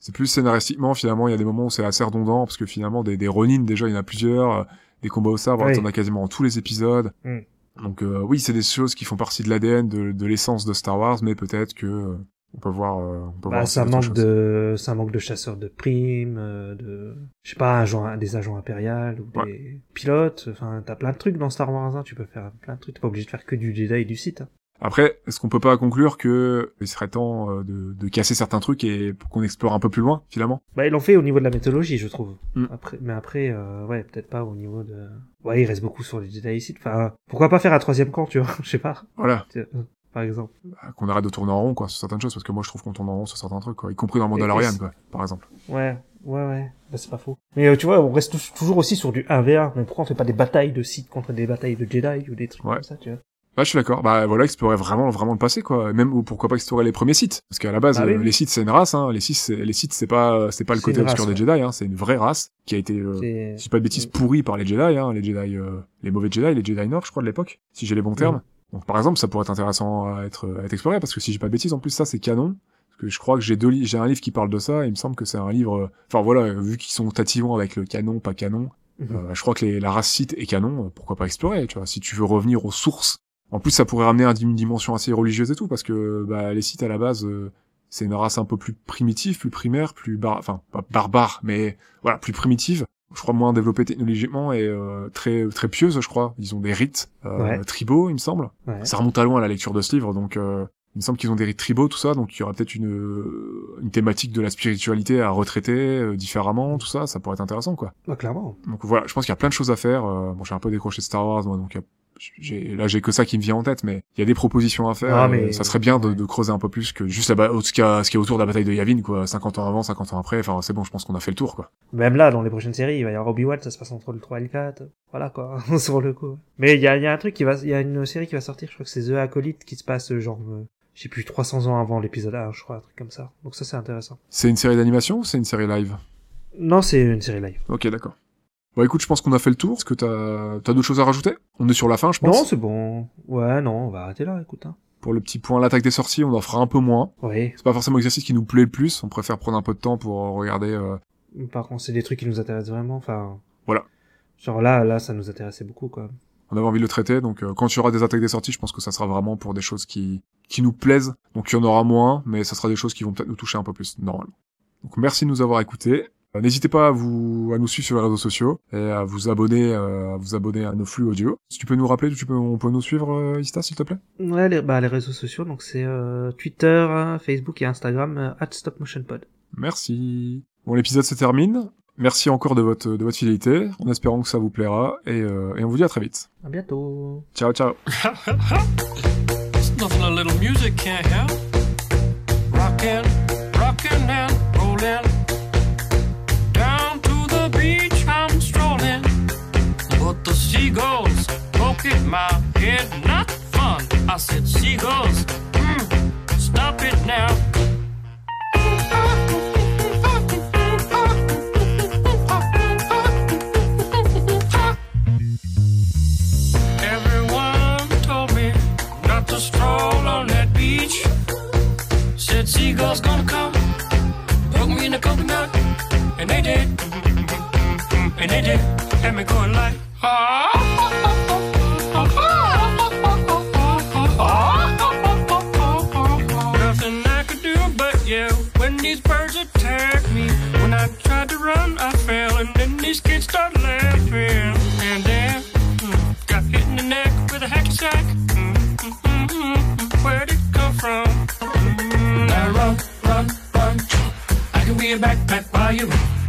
c'est plus scénaristiquement finalement il y a des moments où c'est assez redondant parce que finalement des des Ronin déjà il y en a plusieurs euh, des combats au sabre Oui. t'en as quasiment dans tous les épisodes Mm. Donc euh, oui c'est des choses qui font partie de l'ADN de, de l'essence de Star Wars mais peut-être que euh, on peut voir euh, on peut Bah, voir ça aussi manque de, ça manque de chasseurs de primes, euh, de, je sais pas, des agents impériales ou Ouais. des pilotes. Enfin, t'as plein de trucs dans Star Wars. Hein, tu peux faire plein de trucs. T'es pas obligé de faire que du Jedi et du Sith. hein. Après est-ce qu'on peut pas conclure que il serait temps euh, de, de casser certains trucs et qu'on explore un peu plus loin finalement? Bah, ils l'ont fait au niveau de la mythologie, je trouve. Mm. Après, mais après, euh, ouais, peut-être pas au niveau de. Ouais, il reste beaucoup sur les et Sith. Enfin, pourquoi pas faire un troisième camp, tu vois [laughs] Je sais pas. voilà euh, Par exemple. Bah, qu'on arrête de tourner en rond quoi sur certaines choses parce que moi je trouve qu'on tourne en rond sur certains trucs quoi y compris dans Mandalorian quoi par exemple Ouais, ouais, ouais. Bah, c'est pas faux. Mais euh, tu vois, on reste tou- toujours aussi sur du 1v1. Mais pourquoi on fait pas des batailles de Sith contre des batailles de Jedi ou des trucs Ouais. comme ça, tu vois Bah, je suis d'accord. Bah, voilà, explorer vraiment, vraiment le passé, quoi. Même, ou pourquoi pas explorer les premiers sites. Parce qu'à la base, Ah oui, euh, oui. les sites, c'est une race, hein. Les sites, c'est, les sites, c'est pas, c'est pas le côté obscur race, des Jedi, hein. C'est une vraie race qui a été, euh, si pas de bêtises, pourrie par les Jedi, hein. Les Jedi, euh, les mauvais Jedi, les Jedi Nord, je crois, de l'époque. Si j'ai les bons termes. Donc, par exemple, ça pourrait être intéressant à être, à être exploré, parce que si j'ai pas de bêtises, en plus, ça, c'est canon. Parce que je crois que j'ai deux li- j'ai un livre qui parle de ça, et il me semble que c'est un livre, euh, enfin voilà, vu qu'ils sont tatillons avec le canon, pas canon, Mhm. euh, je crois que les, la race Sith est canon, euh, pourquoi pas explorer, tu vois, si tu veux revenir aux sources. En plus, ça pourrait ramener à une dimension assez religieuse et tout, parce que bah, les Sith, à la base, euh, c'est une race un peu plus primitive, plus primaire, plus bar... enfin, pas barbare, mais voilà, plus primitive. Je crois moins développée technologiquement et euh, très très pieuse, je crois. Ils ont des rites euh, Ouais. tribaux, il me semble. Ouais. Ça remonte à loin la lecture de ce livre, donc euh, il me semble qu'ils ont des rites tribaux, tout ça, donc il y aura peut-être une, une thématique de la spiritualité à retraiter euh, différemment, tout ça, ça pourrait être intéressant, quoi. Bah, clairement. Donc voilà, je pense qu'il y a plein de choses à faire. euh, bon, j'ai un peu décroché de Star Wars, moi, donc il y a- j'ai, là j'ai que ça qui me vient en tête, mais il y a des propositions à faire. Ah, et mais- Ça serait bien de, creuser un peu plus que juste la ce qu'il y a, ce qu'il y a autour de la bataille de Yavin, quoi. 50 ans avant, 50 ans après, enfin c'est bon, je pense qu'on a fait le tour, quoi. Même là, dans les prochaines séries, il va y avoir Obi-Wan, ça se passe entre le 3 et le 4. Voilà, quoi, [laughs] sur le coup. Mais il y a, il y a un truc qui va, il y a une série qui va sortir, je crois que c'est The Acolyte, qui se passe, euh, genre, euh, je sais plus, 300 ans avant l'épisode 1, je crois, un truc comme ça. Donc ça, c'est intéressant. C'est une série d'animation ou c'est une série live? Non, c'est une série live. Ok, d'accord. Bon, écoute, je pense qu'on a fait le tour. Est-ce que t'as, t'as d'autres choses à rajouter? On est sur la fin, je pense. Non, c'est bon. Ouais, non, on va arrêter là, écoute, hein. Pour le petit point, l'attaque des sorties, on en fera un peu moins. Oui. C'est pas forcément l'exercice qui nous plaît le plus. On préfère prendre un peu de temps pour regarder. euh, Par contre, c'est des trucs qui nous intéressent vraiment, enfin. Voilà. Genre là, là, ça nous intéressait beaucoup, quoi. on avait envie de le traiter. Donc, euh, quand il y aura des attaques des sorties, je pense que ça sera vraiment pour des choses qui, qui nous plaisent. Donc il y en aura moins, mais ça sera des choses qui vont peut-être nous toucher un peu plus, normalement. Donc merci de nous avoir écoutés. Euh, N'hésitez pas à vous à nous suivre sur les réseaux sociaux et à vous abonner euh, à vous abonner à nos flux audio. Si tu peux nous rappeler, tu peux on peut nous suivre euh, Ista s'il te plaît? Ouais, les, bah, les réseaux sociaux, donc c'est euh, Twitter, hein, Facebook et Instagram, euh, at StopMotionPod. Merci. Bon l'épisode se termine. Merci encore de votre de votre fidélité, en espérant que ça vous plaira et, euh, et on vous dit à très vite. À bientôt. Ciao ciao. [laughs] Seagulls poke my head. Not fun. I said, seagulls, mm, stop it now. Everyone told me not to stroll on that beach. Said seagulls gonna come, poke me in the coconut, and they did, and they did, had me going like. Nothing backpack while you.